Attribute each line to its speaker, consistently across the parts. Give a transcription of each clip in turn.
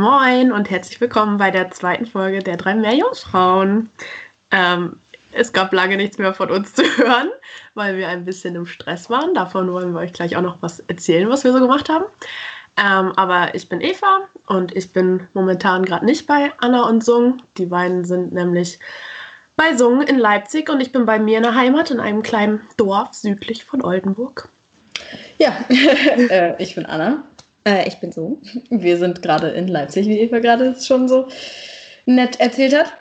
Speaker 1: Moin und herzlich willkommen bei der zweiten Folge der drei Meerjungfrauen. Ähm, es gab lange nichts mehr von uns zu hören, weil wir ein bisschen im Stress waren. Davon wollen wir euch gleich auch noch was erzählen, was wir so gemacht haben. Ähm, aber ich bin Eva und ich bin momentan gerade nicht bei Anna und Sung. Die beiden sind nämlich bei Sung in Leipzig und ich bin bei mir in der Heimat in einem kleinen Dorf südlich von Oldenburg.
Speaker 2: Ja, äh, ich bin Anna.
Speaker 3: Äh, ich bin Sung.
Speaker 2: Wir sind gerade in Leipzig, wie Eva gerade schon so nett erzählt hat.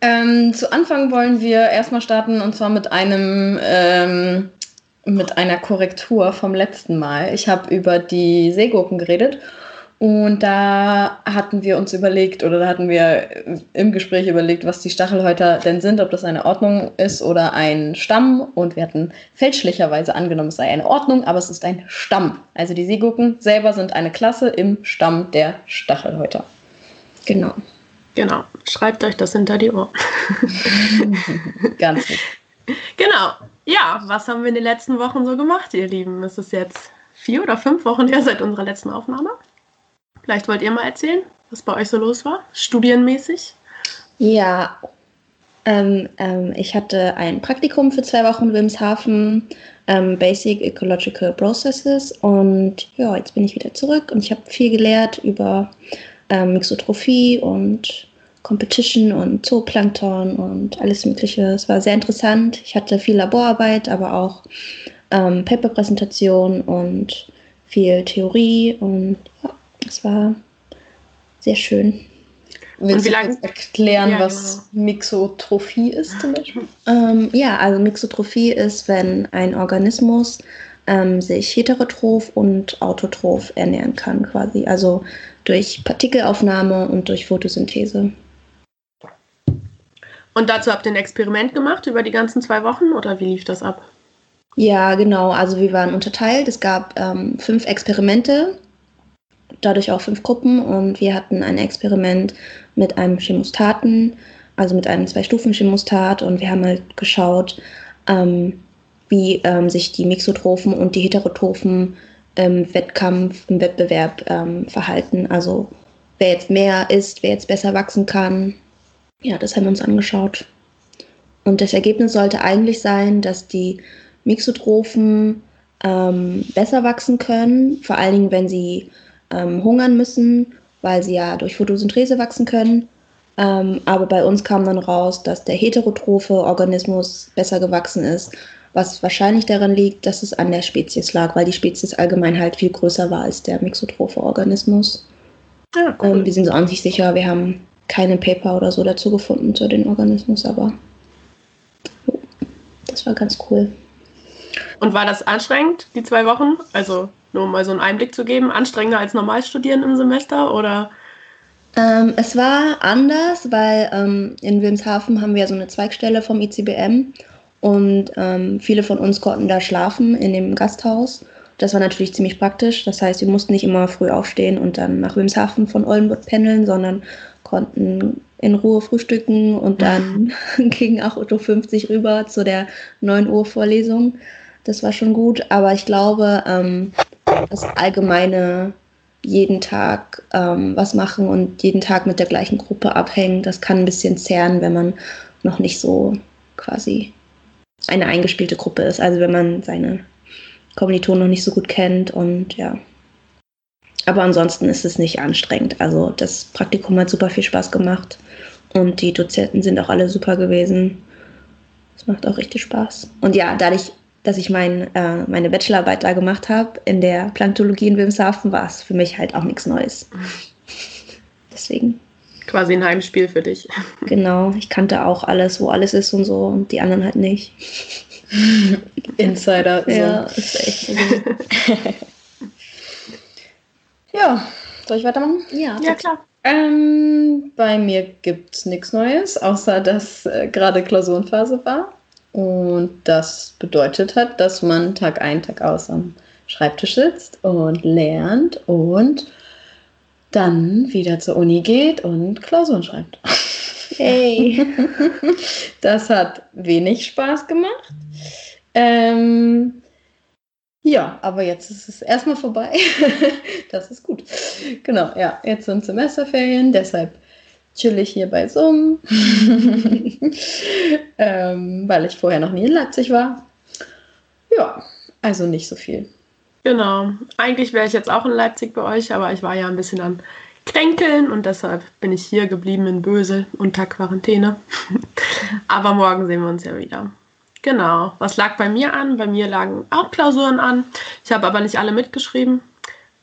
Speaker 2: Ähm, zu Anfang wollen wir erstmal starten und zwar mit einem ähm, mit einer Korrektur vom letzten Mal. Ich habe über die Seegurken geredet und da hatten wir uns überlegt oder da hatten wir im Gespräch überlegt, was die Stachelhäuter denn sind, ob das eine Ordnung ist oder ein Stamm. Und wir hatten fälschlicherweise angenommen, es sei eine Ordnung, aber es ist ein Stamm. Also die Seegurken selber sind eine Klasse im Stamm der Stachelhäuter.
Speaker 1: Genau. Genau. Schreibt euch das hinter die Ohren.
Speaker 2: Ganz gut.
Speaker 1: Genau. Ja, was haben wir in den letzten Wochen so gemacht, ihr Lieben? Es ist jetzt vier oder fünf Wochen her seit unserer letzten Aufnahme. Vielleicht wollt ihr mal erzählen, was bei euch so los war, studienmäßig?
Speaker 3: Ja, ähm, ähm, ich hatte ein Praktikum für zwei Wochen in Wilmshaven, ähm, Basic Ecological Processes und ja, jetzt bin ich wieder zurück und ich habe viel gelehrt über ähm, Mixotrophie und Competition und Zooplankton und alles Mögliche. Es war sehr interessant. Ich hatte viel Laborarbeit, aber auch ähm, Paper-Präsentation und viel Theorie und ja, es war sehr schön.
Speaker 2: Willst du lange erklären, ja, was genau. Mixotrophie ist zum Beispiel?
Speaker 3: Ähm, ja, also Mixotrophie ist, wenn ein Organismus ähm, sich heterotroph und autotroph ernähren kann, quasi. Also durch Partikelaufnahme und durch Photosynthese.
Speaker 1: Und dazu habt ihr ein Experiment gemacht über die ganzen zwei Wochen oder wie lief das ab?
Speaker 3: Ja, genau. Also wir waren unterteilt. Es gab ähm, fünf Experimente dadurch auch fünf Gruppen und wir hatten ein Experiment mit einem Chemostaten, also mit einem Zwei-Stufen-Chemostat und wir haben halt geschaut, ähm, wie ähm, sich die Mixotrophen und die Heterotrophen im Wettkampf, im Wettbewerb ähm, verhalten. Also wer jetzt mehr isst, wer jetzt besser wachsen kann. Ja, das haben wir uns angeschaut. Und das Ergebnis sollte eigentlich sein, dass die Mixotrophen ähm, besser wachsen können, vor allen Dingen, wenn sie ähm, hungern müssen, weil sie ja durch Photosynthese wachsen können. Ähm, aber bei uns kam dann raus, dass der heterotrophe Organismus besser gewachsen ist, was wahrscheinlich daran liegt, dass es an der Spezies lag, weil die Spezies allgemein halt viel größer war als der mixotrophe Organismus. Ah, cool. ähm, wir sind so an sich sicher, wir haben keine Paper oder so dazu gefunden zu den Organismus, aber das war ganz cool.
Speaker 1: Und war das anstrengend, die zwei Wochen? Also nur um mal so einen Einblick zu geben, anstrengender als normal studieren im Semester oder?
Speaker 3: Ähm, es war anders, weil ähm, in Wilmshaven haben wir so eine Zweigstelle vom ICBM und ähm, viele von uns konnten da schlafen in dem Gasthaus. Das war natürlich ziemlich praktisch. Das heißt, wir mussten nicht immer früh aufstehen und dann nach Wilmshaven von Oldenburg pendeln, sondern konnten in Ruhe frühstücken und dann gegen 8.50 Uhr rüber zu der 9 Uhr Vorlesung. Das war schon gut, aber ich glaube, ähm, das allgemeine jeden Tag ähm, was machen und jeden Tag mit der gleichen Gruppe abhängen, das kann ein bisschen zehren, wenn man noch nicht so quasi eine eingespielte Gruppe ist. Also wenn man seine Kommilitonen noch nicht so gut kennt und ja. Aber ansonsten ist es nicht anstrengend. Also das Praktikum hat super viel Spaß gemacht und die Dozenten sind auch alle super gewesen. Es macht auch richtig Spaß. Und ja, dadurch dass ich mein, äh, meine Bachelorarbeit da gemacht habe in der Planktologie in Wilmshaven, war es für mich halt auch nichts Neues. Deswegen.
Speaker 1: Quasi ein Heimspiel für dich.
Speaker 3: Genau, ich kannte auch alles, wo alles ist und so und die anderen halt nicht.
Speaker 2: Insider.
Speaker 3: So. Ja, ist echt
Speaker 2: ja, soll ich weitermachen?
Speaker 1: Ja, ja klar.
Speaker 2: Ähm, bei mir gibt es nichts Neues, außer dass äh, gerade Klausurenphase war. Und das bedeutet hat, dass man Tag ein, Tag aus am Schreibtisch sitzt und lernt und dann wieder zur Uni geht und Klausuren schreibt.
Speaker 3: Hey.
Speaker 2: Das hat wenig Spaß gemacht. Ähm, Ja, aber jetzt ist es erstmal vorbei. das ist gut. Genau, ja, jetzt sind Semesterferien, deshalb chill ich hier bei Zoom, ähm, weil ich vorher noch nie in Leipzig war. Ja, also nicht so viel.
Speaker 1: Genau. Eigentlich wäre ich jetzt auch in Leipzig bei euch, aber ich war ja ein bisschen am Kränkeln und deshalb bin ich hier geblieben in Bösel unter Quarantäne. aber morgen sehen wir uns ja wieder. Genau. Was lag bei mir an? Bei mir lagen auch Klausuren an. Ich habe aber nicht alle mitgeschrieben.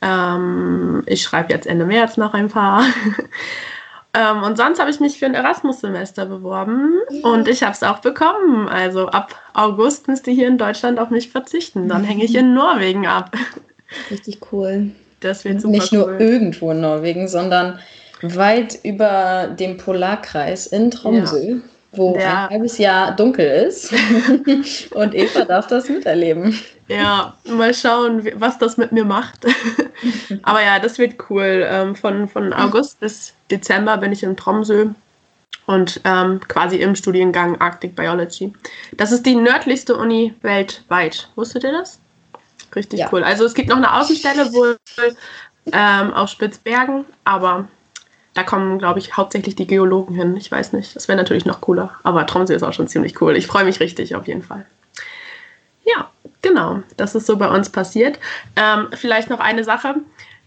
Speaker 1: Ähm, ich schreibe jetzt Ende März noch ein paar. ähm, und sonst habe ich mich für ein Erasmus-Semester beworben ja. und ich habe es auch bekommen. Also ab August müsst ihr hier in Deutschland auf mich verzichten. Dann hänge ich in Norwegen ab.
Speaker 3: Richtig cool.
Speaker 2: Das wird super Nicht cool. nur irgendwo in Norwegen, sondern weit über dem Polarkreis in Tromsø. Ja wo ja. ein halbes Jahr dunkel ist. und Eva darf das miterleben.
Speaker 1: Ja, mal schauen, was das mit mir macht. Aber ja, das wird cool. Ähm, von, von August bis Dezember bin ich in Tromsø und ähm, quasi im Studiengang Arctic Biology. Das ist die nördlichste Uni weltweit. Wusstet ihr das? Richtig ja. cool. Also es gibt noch eine Außenstelle wohl ähm, auf Spitzbergen, aber da kommen, glaube ich, hauptsächlich die Geologen hin. Ich weiß nicht. Das wäre natürlich noch cooler. Aber Tromsø ist auch schon ziemlich cool. Ich freue mich richtig auf jeden Fall. Ja, genau. Das ist so bei uns passiert. Ähm, vielleicht noch eine Sache.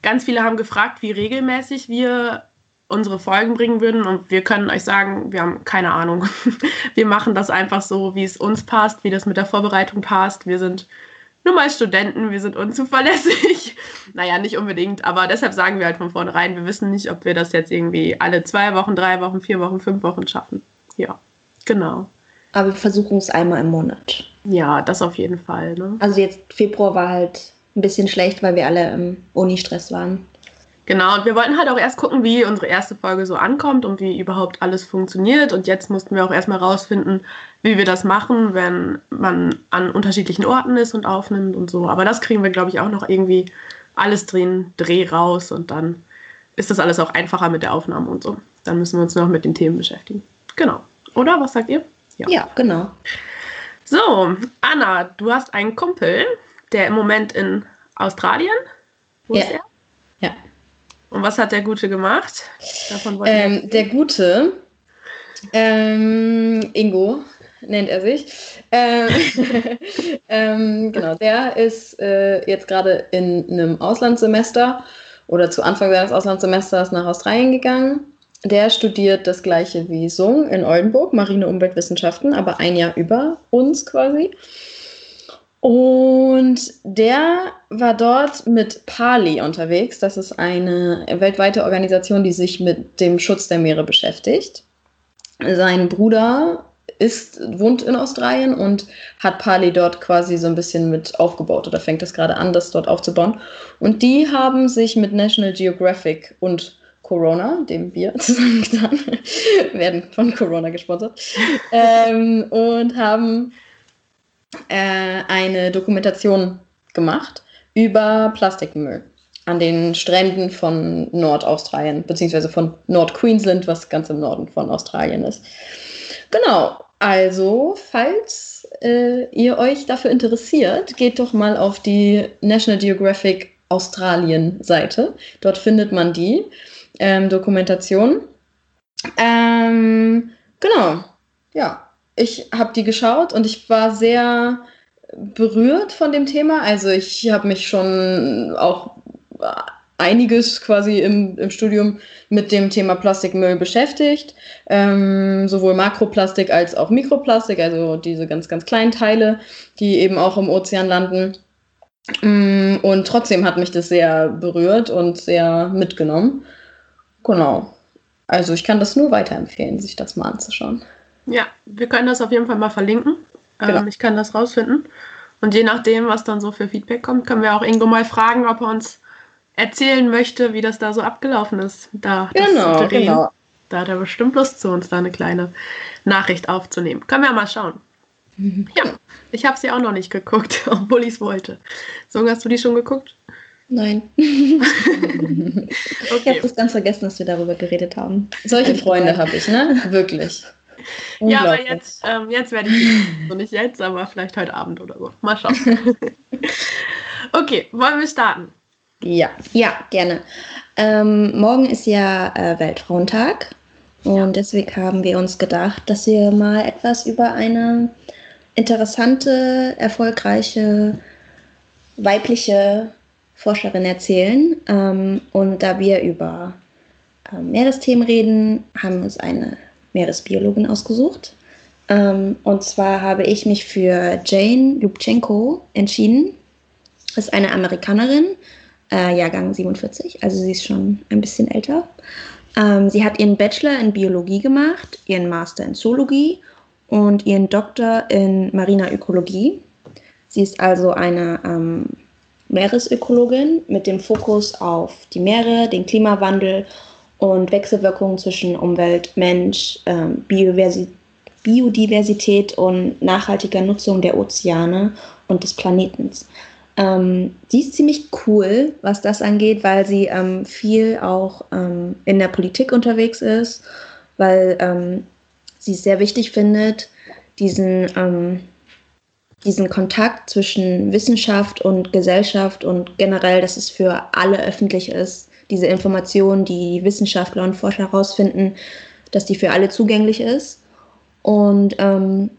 Speaker 1: Ganz viele haben gefragt, wie regelmäßig wir unsere Folgen bringen würden. Und wir können euch sagen, wir haben keine Ahnung. Wir machen das einfach so, wie es uns passt, wie das mit der Vorbereitung passt. Wir sind nur mal Studenten, wir sind unzuverlässig. naja, nicht unbedingt, aber deshalb sagen wir halt von vornherein, wir wissen nicht, ob wir das jetzt irgendwie alle zwei Wochen, drei Wochen, vier Wochen, fünf Wochen schaffen. Ja, genau.
Speaker 3: Aber wir versuchen es einmal im Monat.
Speaker 1: Ja, das auf jeden Fall. Ne?
Speaker 3: Also jetzt Februar war halt ein bisschen schlecht, weil wir alle im Uni-Stress waren.
Speaker 1: Genau, und wir wollten halt auch erst gucken, wie unsere erste Folge so ankommt und wie überhaupt alles funktioniert. Und jetzt mussten wir auch erstmal rausfinden, wie wir das machen, wenn man an unterschiedlichen Orten ist und aufnimmt und so. Aber das kriegen wir, glaube ich, auch noch irgendwie alles drin, Dreh raus und dann ist das alles auch einfacher mit der Aufnahme und so. Dann müssen wir uns noch mit den Themen beschäftigen. Genau. Oder? Was sagt ihr?
Speaker 3: Ja, ja genau.
Speaker 1: So, Anna, du hast einen Kumpel, der im Moment in Australien.
Speaker 2: Wo ja. ist er? Ja.
Speaker 1: Und was hat der Gute gemacht?
Speaker 2: Ähm, der Gute, ähm, Ingo nennt er sich. Ähm, ähm, genau, der ist äh, jetzt gerade in einem Auslandssemester oder zu Anfang seines Auslandssemesters nach Australien gegangen. Der studiert das gleiche wie Sung in Oldenburg, Marine Umweltwissenschaften, aber ein Jahr über uns quasi. Und der war dort mit Pali unterwegs. Das ist eine weltweite Organisation, die sich mit dem Schutz der Meere beschäftigt. Sein Bruder ist, wohnt in Australien und hat Pali dort quasi so ein bisschen mit aufgebaut oder fängt es gerade an, das dort aufzubauen. Und die haben sich mit National Geographic und Corona, dem wir zusammengetan werden von Corona gesponsert, ähm, und haben äh, eine Dokumentation gemacht über Plastikmüll an den Stränden von Nordaustralien, beziehungsweise von Nord-Queensland, was ganz im Norden von Australien ist. Genau, also falls äh, ihr euch dafür interessiert, geht doch mal auf die National Geographic Australien-Seite. Dort findet man die ähm, Dokumentation. Ähm, genau, ja, ich habe die geschaut und ich war sehr berührt von dem Thema. Also ich habe mich schon auch einiges quasi im, im Studium mit dem Thema Plastikmüll beschäftigt. Ähm, sowohl Makroplastik als auch Mikroplastik, also diese ganz, ganz kleinen Teile, die eben auch im Ozean landen. Mm, und trotzdem hat mich das sehr berührt und sehr mitgenommen. Genau. Also ich kann das nur weiterempfehlen, sich das mal anzuschauen.
Speaker 1: Ja, wir können das auf jeden Fall mal verlinken. Genau. Ähm, ich kann das rausfinden. Und je nachdem, was dann so für Feedback kommt, können wir auch Ingo mal fragen, ob er uns erzählen möchte, wie das da so abgelaufen ist. Da,
Speaker 2: genau, genau.
Speaker 1: Da hat er bestimmt Lust zu uns, da eine kleine Nachricht aufzunehmen. Können wir ja mal schauen. Mhm. Ja, ich habe sie auch noch nicht geguckt, obwohl ich es wollte. So, hast du die schon geguckt?
Speaker 3: Nein. okay. Ich habe das ganz vergessen, dass wir darüber geredet haben.
Speaker 2: Solche Freunde habe ich, ne? Wirklich.
Speaker 1: Ja, aber jetzt, ähm, jetzt werde ich, so nicht jetzt, aber vielleicht heute Abend oder so. Mal schauen. okay, wollen wir starten?
Speaker 3: Ja, ja, gerne. Ähm, morgen ist ja äh, Weltfrauentag und ja. deswegen haben wir uns gedacht, dass wir mal etwas über eine interessante, erfolgreiche weibliche Forscherin erzählen. Ähm, und da wir über ähm, Meeresthemen reden, haben wir uns eine Meeresbiologin ausgesucht. Ähm, und zwar habe ich mich für Jane Lubchenko entschieden. Ist eine Amerikanerin, äh, Jahrgang 47, also sie ist schon ein bisschen älter. Ähm, sie hat ihren Bachelor in Biologie gemacht, ihren Master in Zoologie und ihren Doktor in mariner Ökologie. Sie ist also eine ähm, Meeresökologin mit dem Fokus auf die Meere, den Klimawandel und Wechselwirkungen zwischen Umwelt, Mensch, ähm, Biodiversität, und nachhaltiger Nutzung der Ozeane und des Planetens. Ähm, die ist ziemlich cool, was das angeht, weil sie ähm, viel auch ähm, in der Politik unterwegs ist, weil ähm, sie es sehr wichtig findet, diesen, ähm, diesen Kontakt zwischen Wissenschaft und Gesellschaft und generell, dass es für alle öffentlich ist, diese Informationen, die Wissenschaftler und Forscher herausfinden, dass die für alle zugänglich ist. Und ähm,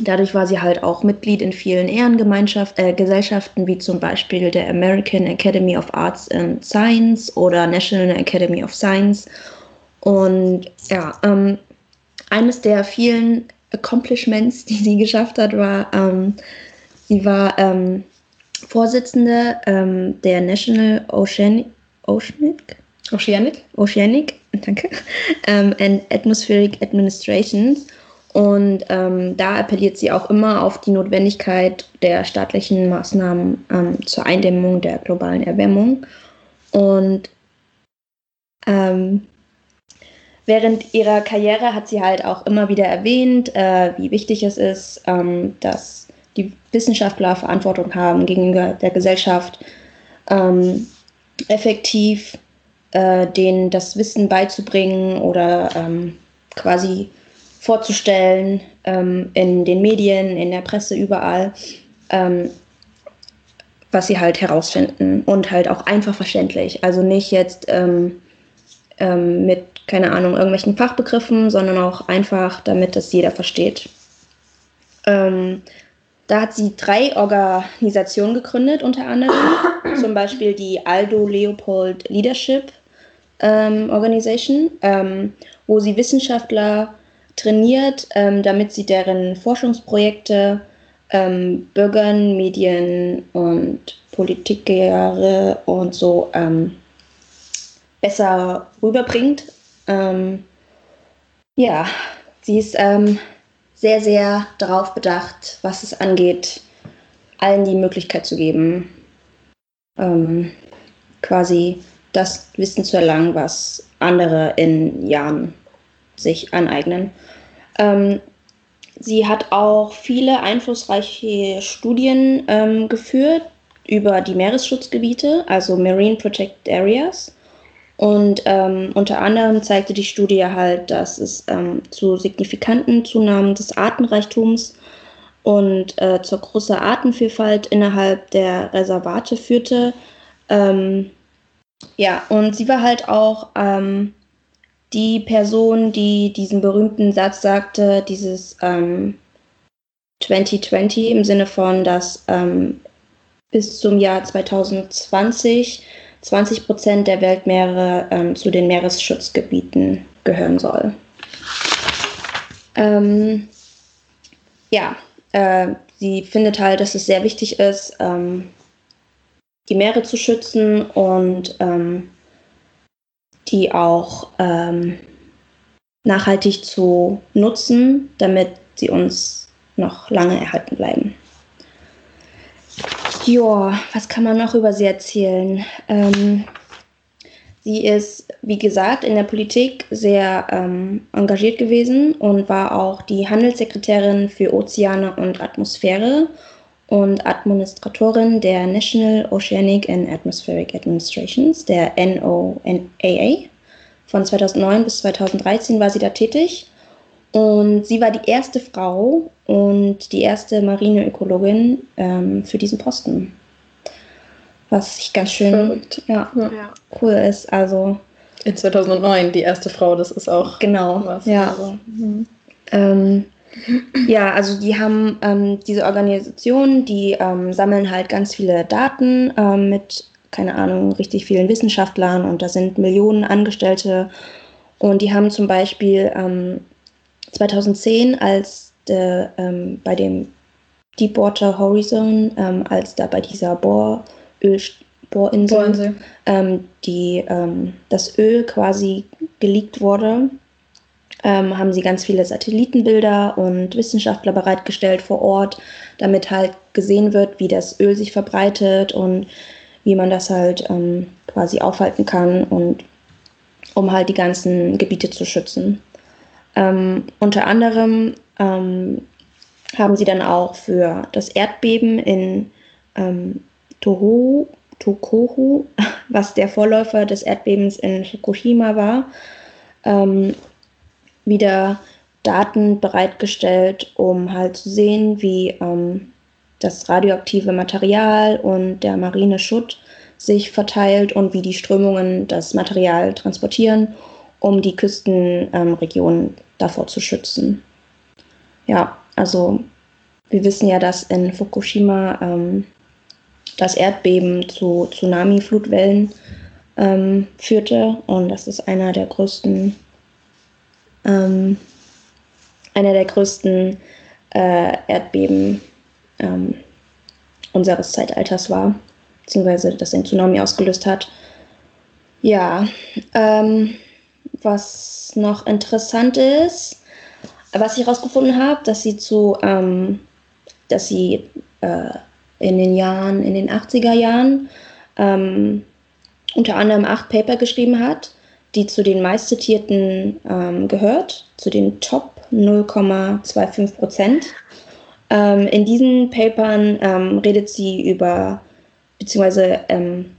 Speaker 3: dadurch war sie halt auch Mitglied in vielen Ehrengemeinschaften, äh, wie zum Beispiel der American Academy of Arts and Science oder National Academy of Science. Und ja, ähm, eines der vielen Accomplishments, die sie geschafft hat, war, ähm, sie war ähm, Vorsitzende ähm, der National Oceanic, Oceanic, Oceanic, Oceanic danke, ähm, and Atmospheric Administrations. Und ähm, da appelliert sie auch immer auf die Notwendigkeit der staatlichen Maßnahmen ähm, zur Eindämmung der globalen Erwärmung. Und ähm, während ihrer Karriere hat sie halt auch immer wieder erwähnt, äh, wie wichtig es ist, ähm, dass die Wissenschaftler Verantwortung haben gegenüber der Gesellschaft, ähm, effektiv äh, denen das Wissen beizubringen oder ähm, quasi vorzustellen ähm, in den Medien, in der Presse, überall, ähm, was sie halt herausfinden und halt auch einfach verständlich. Also nicht jetzt ähm, ähm, mit keine Ahnung, irgendwelchen Fachbegriffen, sondern auch einfach, damit das jeder versteht. Da hat sie drei Organisationen gegründet, unter anderem. Zum Beispiel die Aldo Leopold Leadership ähm, Organization, ähm, wo sie Wissenschaftler trainiert, ähm, damit sie deren Forschungsprojekte ähm, Bürgern, Medien und Politikere und so ähm, besser rüberbringt. Ähm, ja, sie ist sehr, sehr darauf bedacht, was es angeht, allen die Möglichkeit zu geben, ähm, quasi das Wissen zu erlangen, was andere in Jahren sich aneignen. Ähm, sie hat auch viele einflussreiche Studien ähm, geführt über die Meeresschutzgebiete, also Marine Protected Areas. Und ähm, unter anderem zeigte die Studie halt, dass es ähm, zu signifikanten Zunahmen des Artenreichtums und äh, zur großen Artenvielfalt innerhalb der Reservate führte. Ähm, ja, und sie war halt auch ähm, die Person, die diesen berühmten Satz sagte, dieses 2020 ähm, im Sinne von, dass ähm, bis zum Jahr 2020 20 Prozent der Weltmeere ähm, zu den Meeresschutzgebieten gehören soll. Ähm, ja, äh, sie findet halt, dass es sehr wichtig ist, ähm, die Meere zu schützen und ähm, die auch ähm, nachhaltig zu nutzen, damit sie uns noch lange erhalten bleiben. Ja, was kann man noch über sie erzählen? Ähm, sie ist, wie gesagt, in der Politik sehr ähm, engagiert gewesen und war auch die Handelssekretärin für Ozeane und Atmosphäre und Administratorin der National Oceanic and Atmospheric Administrations, der NOAA. Von 2009 bis 2013 war sie da tätig. Und sie war die erste Frau und die erste Marineökologin ähm, für diesen Posten. Was ich ganz schön ja, ja, cool ist. Also
Speaker 2: in 2009 die erste Frau, das ist auch
Speaker 3: genau was. Ja. Also, mhm. ähm, ja, also die haben ähm, diese Organisation, die ähm, sammeln halt ganz viele Daten ähm, mit, keine Ahnung, richtig vielen Wissenschaftlern und da sind Millionen Angestellte und die haben zum Beispiel 2010, ähm, als de, ähm, bei dem Deepwater Horizon, ähm, als da bei dieser Bohröl, Bohrinsel, Bohrinsel. die, das Öl quasi geleakt wurde, ähm, haben sie ganz viele Satellitenbilder und Wissenschaftler bereitgestellt vor Ort, damit halt gesehen wird, wie das Öl sich verbreitet und wie man das halt ähm, quasi aufhalten kann und um halt die ganzen Gebiete zu schützen. Ähm, unter anderem ähm, haben sie dann auch für das Erdbeben in ähm, Toho, Tokohu, was der Vorläufer des Erdbebens in Fukushima war, ähm, wieder Daten bereitgestellt, um halt zu sehen, wie ähm, das radioaktive Material und der marine Schutt sich verteilt und wie die Strömungen das Material transportieren, um die Küstenregionen ähm, davor zu schützen. Ja, also wir wissen ja, dass in Fukushima ähm, das Erdbeben zu Tsunami-Flutwellen ähm, führte und das ist einer der größten ähm, einer der größten äh, Erdbeben ähm, unseres Zeitalters war, beziehungsweise das ein Tsunami ausgelöst hat. Ja, ähm, was noch interessant ist, was ich herausgefunden habe, dass sie zu, ähm, dass sie äh, in den Jahren, in den 80er Jahren ähm, unter anderem acht Paper geschrieben hat, die zu den meistzitierten ähm, gehört, zu den Top 0,25 Prozent. Ähm, in diesen Papern ähm, redet sie über, beziehungsweise ähm,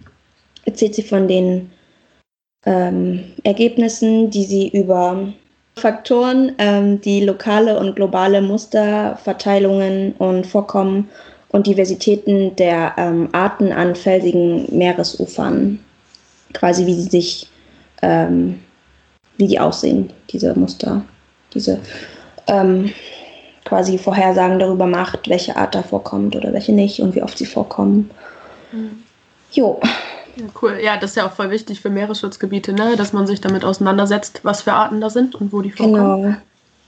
Speaker 3: erzählt sie von den ähm, Ergebnissen, die sie über Faktoren, ähm, die lokale und globale Musterverteilungen und Vorkommen und Diversitäten der Arten an felsigen Meeresufern, quasi wie sie sich ähm, wie die aussehen, diese Muster, diese ähm, quasi Vorhersagen darüber macht, welche Art da vorkommt oder welche nicht und wie oft sie vorkommen. Mhm.
Speaker 1: Jo. Ja, cool. Ja, das ist ja auch voll wichtig für Meeresschutzgebiete, ne? dass man sich damit auseinandersetzt, was für Arten da sind und wo die vorkommen. Genau.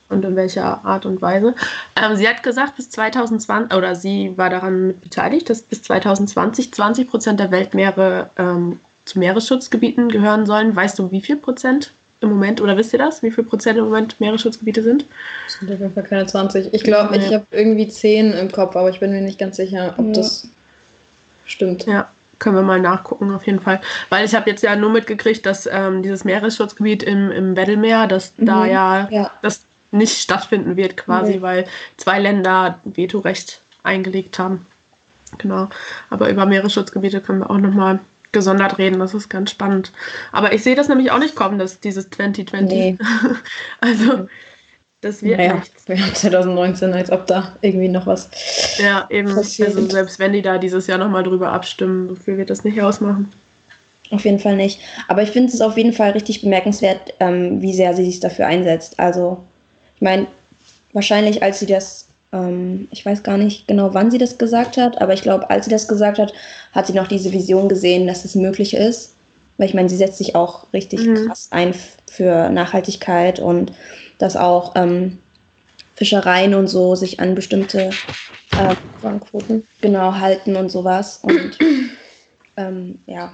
Speaker 1: Und in welcher Art und Weise. Ähm, sie hat gesagt, bis 2020, oder sie war daran mit beteiligt, dass bis 2020 20 Prozent der Weltmeere ähm, zu Meeresschutzgebieten gehören sollen. Weißt du, wie viel Prozent im Moment, oder wisst ihr das, wie viel Prozent im Moment Meeresschutzgebiete sind?
Speaker 2: Das sind auf jeden Fall keine 20. Ich glaube, ja. ich habe irgendwie 10 im Kopf, aber ich bin mir nicht ganz sicher, ob ja. das stimmt.
Speaker 1: Ja, können wir mal nachgucken, auf jeden Fall. Weil ich habe jetzt ja nur mitgekriegt, dass ähm, dieses Meeresschutzgebiet im, im Weddellmeer, dass mhm. da ja, ja, das nicht stattfinden wird quasi, mhm. weil zwei Länder Vetorecht eingelegt haben. Genau. Aber über Meeresschutzgebiete können wir auch nochmal gesondert reden. Das ist ganz spannend. Aber ich sehe das nämlich auch nicht kommen, dass dieses 2020. Nee. also, das wird naja, nichts.
Speaker 2: Wir haben 2019, als ob da irgendwie noch was.
Speaker 1: Ja, eben. Passiert. Also, selbst wenn die da dieses Jahr nochmal drüber abstimmen, so viel wird das nicht ausmachen.
Speaker 3: Auf jeden Fall nicht. Aber ich finde es auf jeden Fall richtig bemerkenswert, ähm, wie sehr sie sich dafür einsetzt. Also, ich meine, wahrscheinlich, als sie das ähm, ich weiß gar nicht genau, wann sie das gesagt hat, aber ich glaube, als sie das gesagt hat, hat sie noch diese Vision gesehen, dass es möglich ist. Weil ich meine, sie setzt sich auch richtig mhm. krass ein für Nachhaltigkeit und dass auch ähm, Fischereien und so sich an bestimmte äh, genau halten und sowas. Und ähm, ja.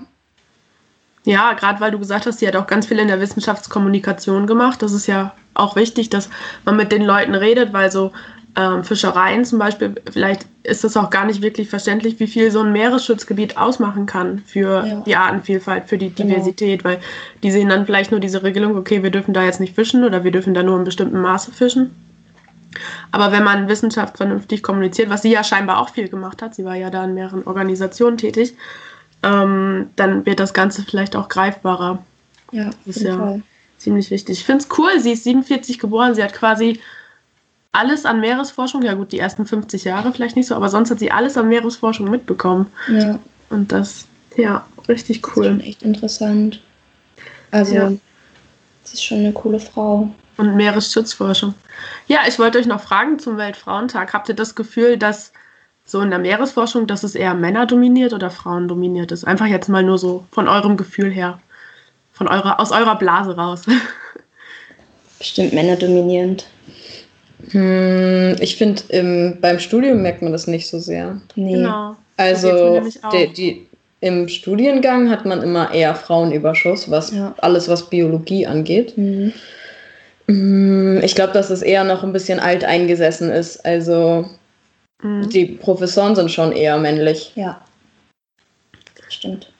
Speaker 1: Ja, gerade weil du gesagt hast, sie hat auch ganz viel in der Wissenschaftskommunikation gemacht. Das ist ja auch wichtig, dass man mit den Leuten redet, weil so ähm, Fischereien zum Beispiel, vielleicht ist das auch gar nicht wirklich verständlich, wie viel so ein Meeresschutzgebiet ausmachen kann für ja. die Artenvielfalt, für die genau. Diversität, genau. weil die sehen dann vielleicht nur diese Regelung, okay, wir dürfen da jetzt nicht fischen oder wir dürfen da nur in bestimmten Maße fischen. Aber wenn man Wissenschaft vernünftig kommuniziert, was sie ja scheinbar auch viel gemacht hat, sie war ja da in mehreren Organisationen tätig, ähm, dann wird das Ganze vielleicht auch greifbarer.
Speaker 3: Ja, auf jeden ja, Fall
Speaker 1: ziemlich wichtig. Ich finde es cool, sie ist 47 geboren, sie hat quasi alles an Meeresforschung, ja gut, die ersten 50 Jahre vielleicht nicht so, aber sonst hat sie alles an Meeresforschung mitbekommen.
Speaker 3: Ja.
Speaker 1: Und das, ja, richtig cool.
Speaker 3: Das ist schon echt interessant. Also,
Speaker 1: Ja.
Speaker 3: sie ist schon eine coole Frau.
Speaker 1: Und Meeresschutzforschung. Ja, ich wollte euch noch fragen zum Weltfrauentag. Habt ihr das Gefühl, dass so in der Meeresforschung, dass es eher Männer dominiert oder Frauen dominiert ist? Einfach jetzt mal nur so von eurem Gefühl her. Von eurer, aus eurer Blase raus.
Speaker 3: Bestimmt männerdominierend.
Speaker 2: Hm, ich finde, beim Studium merkt man das nicht so sehr.
Speaker 3: Nee.
Speaker 1: genau.
Speaker 2: Also die, die, im Studiengang hat man immer eher Frauenüberschuss, was
Speaker 3: Ja.
Speaker 2: alles, was Biologie angeht.
Speaker 3: Mhm.
Speaker 2: Hm, Ich glaube, dass es eher noch ein bisschen alt eingesessen ist. Also
Speaker 1: Mhm.
Speaker 2: die Professoren sind schon eher männlich.
Speaker 3: Ja. Stimmt.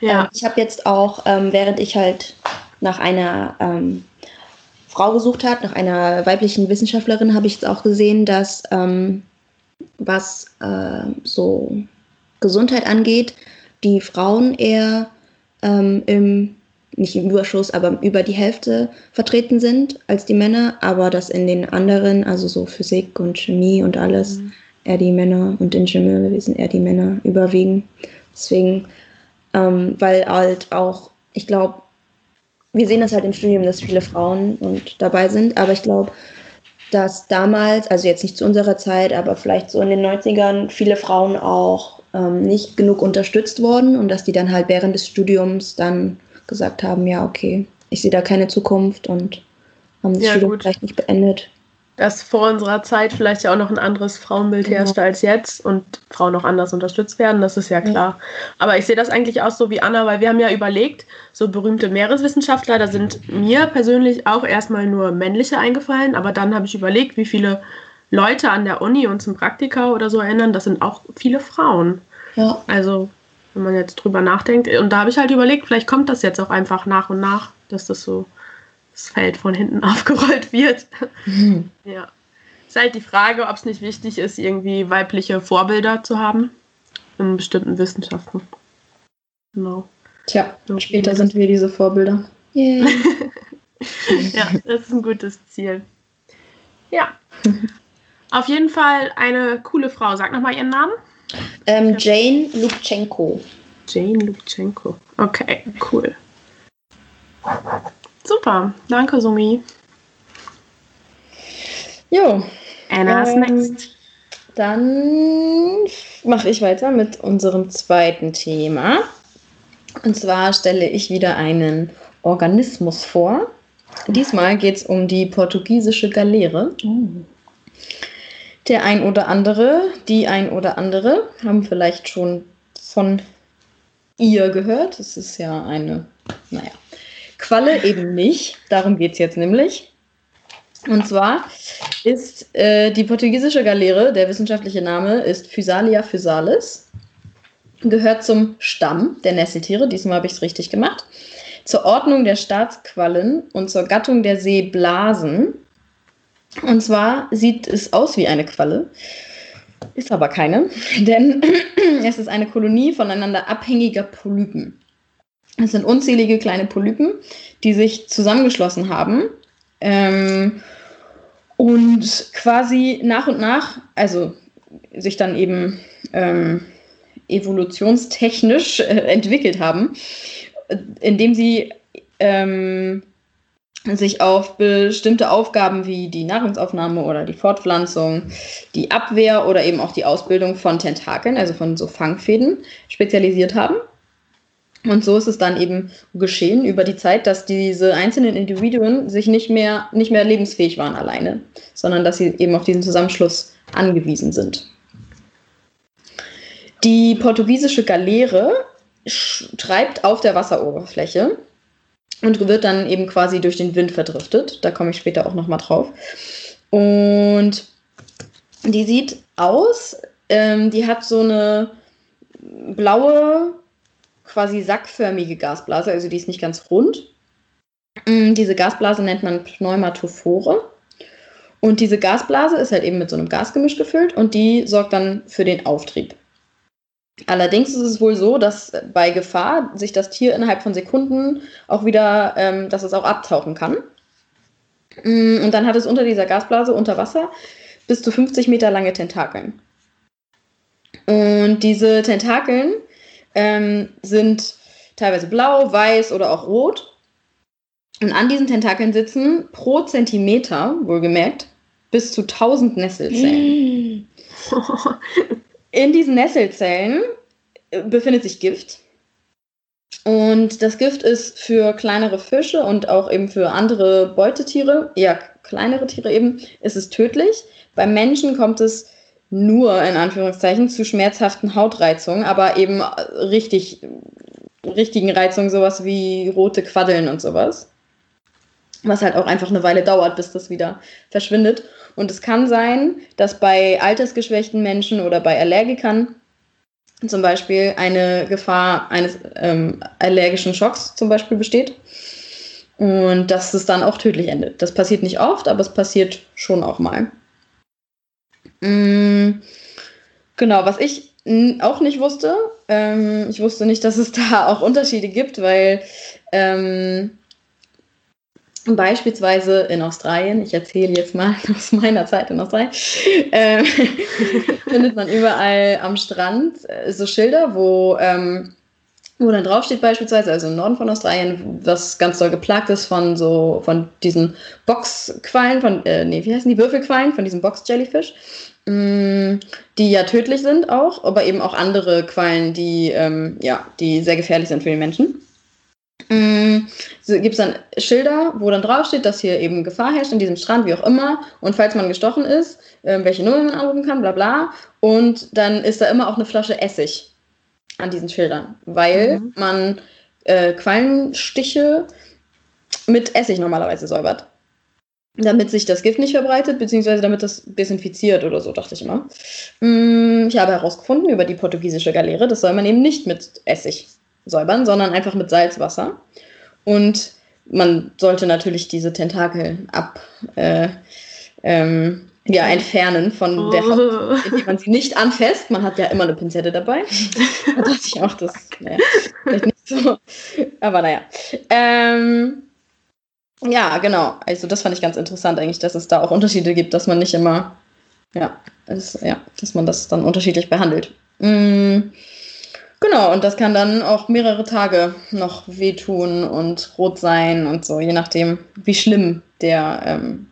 Speaker 1: Ja.
Speaker 3: Ähm, ich habe jetzt auch, ähm, während ich halt nach einer ähm, Frau gesucht habe, nach einer weiblichen Wissenschaftlerin, habe ich jetzt auch gesehen, dass ähm, was äh, so Gesundheit angeht, die Frauen eher ähm, im, nicht im Überschuss, aber über die Hälfte vertreten sind als die Männer, aber dass in den anderen, also so Physik und Chemie und alles,
Speaker 1: Mhm.
Speaker 3: eher die Männer und Ingenieurwesen eher die Männer überwiegen. Deswegen, ähm, weil halt auch, ich glaube, wir sehen das halt im Studium, dass viele Frauen und dabei sind, aber ich glaube, dass damals, also jetzt nicht zu unserer Zeit, aber vielleicht so in den 90ern, viele Frauen auch ähm, nicht genug unterstützt wurden und dass die dann halt während des Studiums dann gesagt haben, ja, okay, ich sehe da keine Zukunft und haben das
Speaker 1: Ja,
Speaker 3: Studium
Speaker 1: gut.
Speaker 3: vielleicht nicht beendet.
Speaker 1: Dass vor unserer Zeit vielleicht ja auch noch ein anderes Frauenbild
Speaker 3: Genau.
Speaker 1: herrschte als jetzt und Frauen auch anders unterstützt werden, das ist ja klar. Aber ich sehe das eigentlich auch so wie Anna, weil wir haben ja überlegt, so berühmte Meereswissenschaftler, da sind mir persönlich auch erstmal nur männliche eingefallen, aber dann habe ich überlegt, wie viele Leute an der Uni und zum Praktika oder so erinnern, das sind auch viele Frauen.
Speaker 3: Ja,
Speaker 1: Also, wenn man jetzt drüber nachdenkt, und da habe ich halt überlegt, vielleicht kommt das jetzt auch einfach nach und nach, dass das so das Feld von hinten aufgerollt wird. Ja. Ist halt die Frage, ob es nicht wichtig ist, irgendwie weibliche Vorbilder zu haben in bestimmten Wissenschaften. Genau.
Speaker 2: Tja,
Speaker 1: So.
Speaker 2: später sind wir diese Vorbilder.
Speaker 3: Yay.
Speaker 1: Ja, das ist ein gutes Ziel. Ja. Auf jeden Fall eine coole Frau. Sag nochmal ihren Namen.
Speaker 3: ähm, Jane Lubchenko.
Speaker 1: Jane Lubchenko. Okay, cool. Super. Danke, Sumi.
Speaker 2: Jo,
Speaker 1: Anna's
Speaker 2: Ähm,
Speaker 1: next.
Speaker 2: Dann mache ich weiter mit unserem zweiten Thema. Und zwar stelle ich wieder einen Organismus vor. Diesmal geht es um die portugiesische Galeere. Der ein oder andere, die ein oder andere haben vielleicht schon von ihr gehört. Es ist ja eine, naja, Qualle eben nicht. Darum geht es jetzt nämlich. Und zwar ist äh, die portugiesische Galeere, der wissenschaftliche Name ist Physalia physalis, gehört zum Stamm der Nesseltiere, diesmal habe ich es richtig gemacht, zur Ordnung der Staatsquallen und zur Gattung der Seeblasen. Und zwar sieht es aus wie eine Qualle, ist aber keine, denn es ist eine Kolonie voneinander abhängiger Polypen. Es sind unzählige kleine Polypen, die sich zusammengeschlossen haben ähm, und quasi nach und nach, also sich dann eben ähm, evolutionstechnisch äh, entwickelt haben, indem sie ähm, sich auf bestimmte Aufgaben wie die Nahrungsaufnahme oder die Fortpflanzung, die Abwehr oder eben auch die Ausbildung von Tentakeln, also von so Fangfäden, spezialisiert haben. Und so ist es dann eben geschehen über die Zeit, dass diese einzelnen Individuen sich nicht mehr, nicht mehr lebensfähig waren alleine, sondern dass sie eben auf diesen Zusammenschluss angewiesen sind. Die portugiesische Galeere treibt auf der Wasseroberfläche und wird dann eben quasi durch den Wind verdriftet. Da komme ich später auch nochmal drauf. Und die sieht aus, ähm, die hat so eine blaue, quasi sackförmige Gasblase, also die ist nicht ganz rund. Mm, Diese Gasblase nennt man Pneumatophore. Und diese Gasblase ist halt eben mit so einem Gasgemisch gefüllt und die sorgt dann für den Auftrieb. Allerdings ist es wohl so, dass bei Gefahr sich das Tier innerhalb von Sekunden auch wieder, ähm, dass es auch abtauchen kann. Mm, und dann hat es unter dieser Gasblase unter Wasser bis zu 50 Meter lange Tentakeln. Und diese Tentakeln ähm, sind teilweise blau, weiß oder auch rot. Und an diesen Tentakeln sitzen pro Zentimeter, wohlgemerkt, bis zu 1000 Nesselzellen. In diesen Nesselzellen äh, befindet sich Gift. Und das Gift ist für kleinere Fische und auch eben für andere Beutetiere, eher kleinere Tiere eben, ist es tödlich. Beim Menschen kommt es nur in Anführungszeichen zu schmerzhaften Hautreizungen, aber eben richtig, richtigen Reizungen, sowas wie rote Quaddeln und sowas. Was halt auch einfach eine Weile dauert, bis das wieder verschwindet. Und es kann sein, dass bei altersgeschwächten Menschen oder bei Allergikern zum Beispiel eine Gefahr eines ähm, allergischen Schocks zum Beispiel besteht. Und dass es dann auch tödlich endet. Das passiert nicht oft, aber es passiert schon auch mal. Mm, genau, was ich auch nicht wusste, ähm, ich wusste nicht, dass es da auch Unterschiede gibt, weil ähm, Beispielsweise in Australien, ich erzähle jetzt mal aus meiner Zeit in Australien, äh, findet man überall am Strand äh, so Schilder, wo, ähm, wo dann draufsteht beispielsweise, also im Norden von Australien, was ganz doll geplagt ist von so, von diesen Boxquallen, von, äh, nee, wie heißen die? Würfelquallen, von diesem Box-Jellyfish, die ja tödlich sind auch, aber eben auch andere Quallen, die, ähm, ja, die sehr gefährlich sind für die Menschen. Mm, so gibt es dann Schilder, wo dann draufsteht, dass hier eben Gefahr herrscht in diesem Strand, wie auch immer. Und falls man gestochen ist, äh, welche Nummer man anrufen kann, bla bla. Und dann ist da immer auch eine Flasche Essig an diesen Schildern, weil mhm. man äh, Quallenstiche mit Essig normalerweise säubert. Damit sich das Gift nicht verbreitet, beziehungsweise damit das desinfiziert oder so, dachte ich immer. Mm, ich habe herausgefunden über die portugiesische Galeere, das soll man eben nicht mit Essig säubern, sondern einfach mit Salzwasser. Und man sollte natürlich diese Tentakel ab, äh, ähm, ja, entfernen von oh. der Haut, indem man sie nicht anfasst. Man hat ja immer eine Pinzette dabei. da dachte ich auch, das naja, vielleicht nicht so. Aber naja. Ähm, ja, genau. Also das fand ich ganz interessant eigentlich, dass es da auch Unterschiede gibt, dass man nicht immer, ja, das, ja dass man das dann unterschiedlich behandelt. Mm. Genau, und das kann dann auch mehrere Tage noch wehtun und rot sein und so, je nachdem, wie schlimm der, ähm,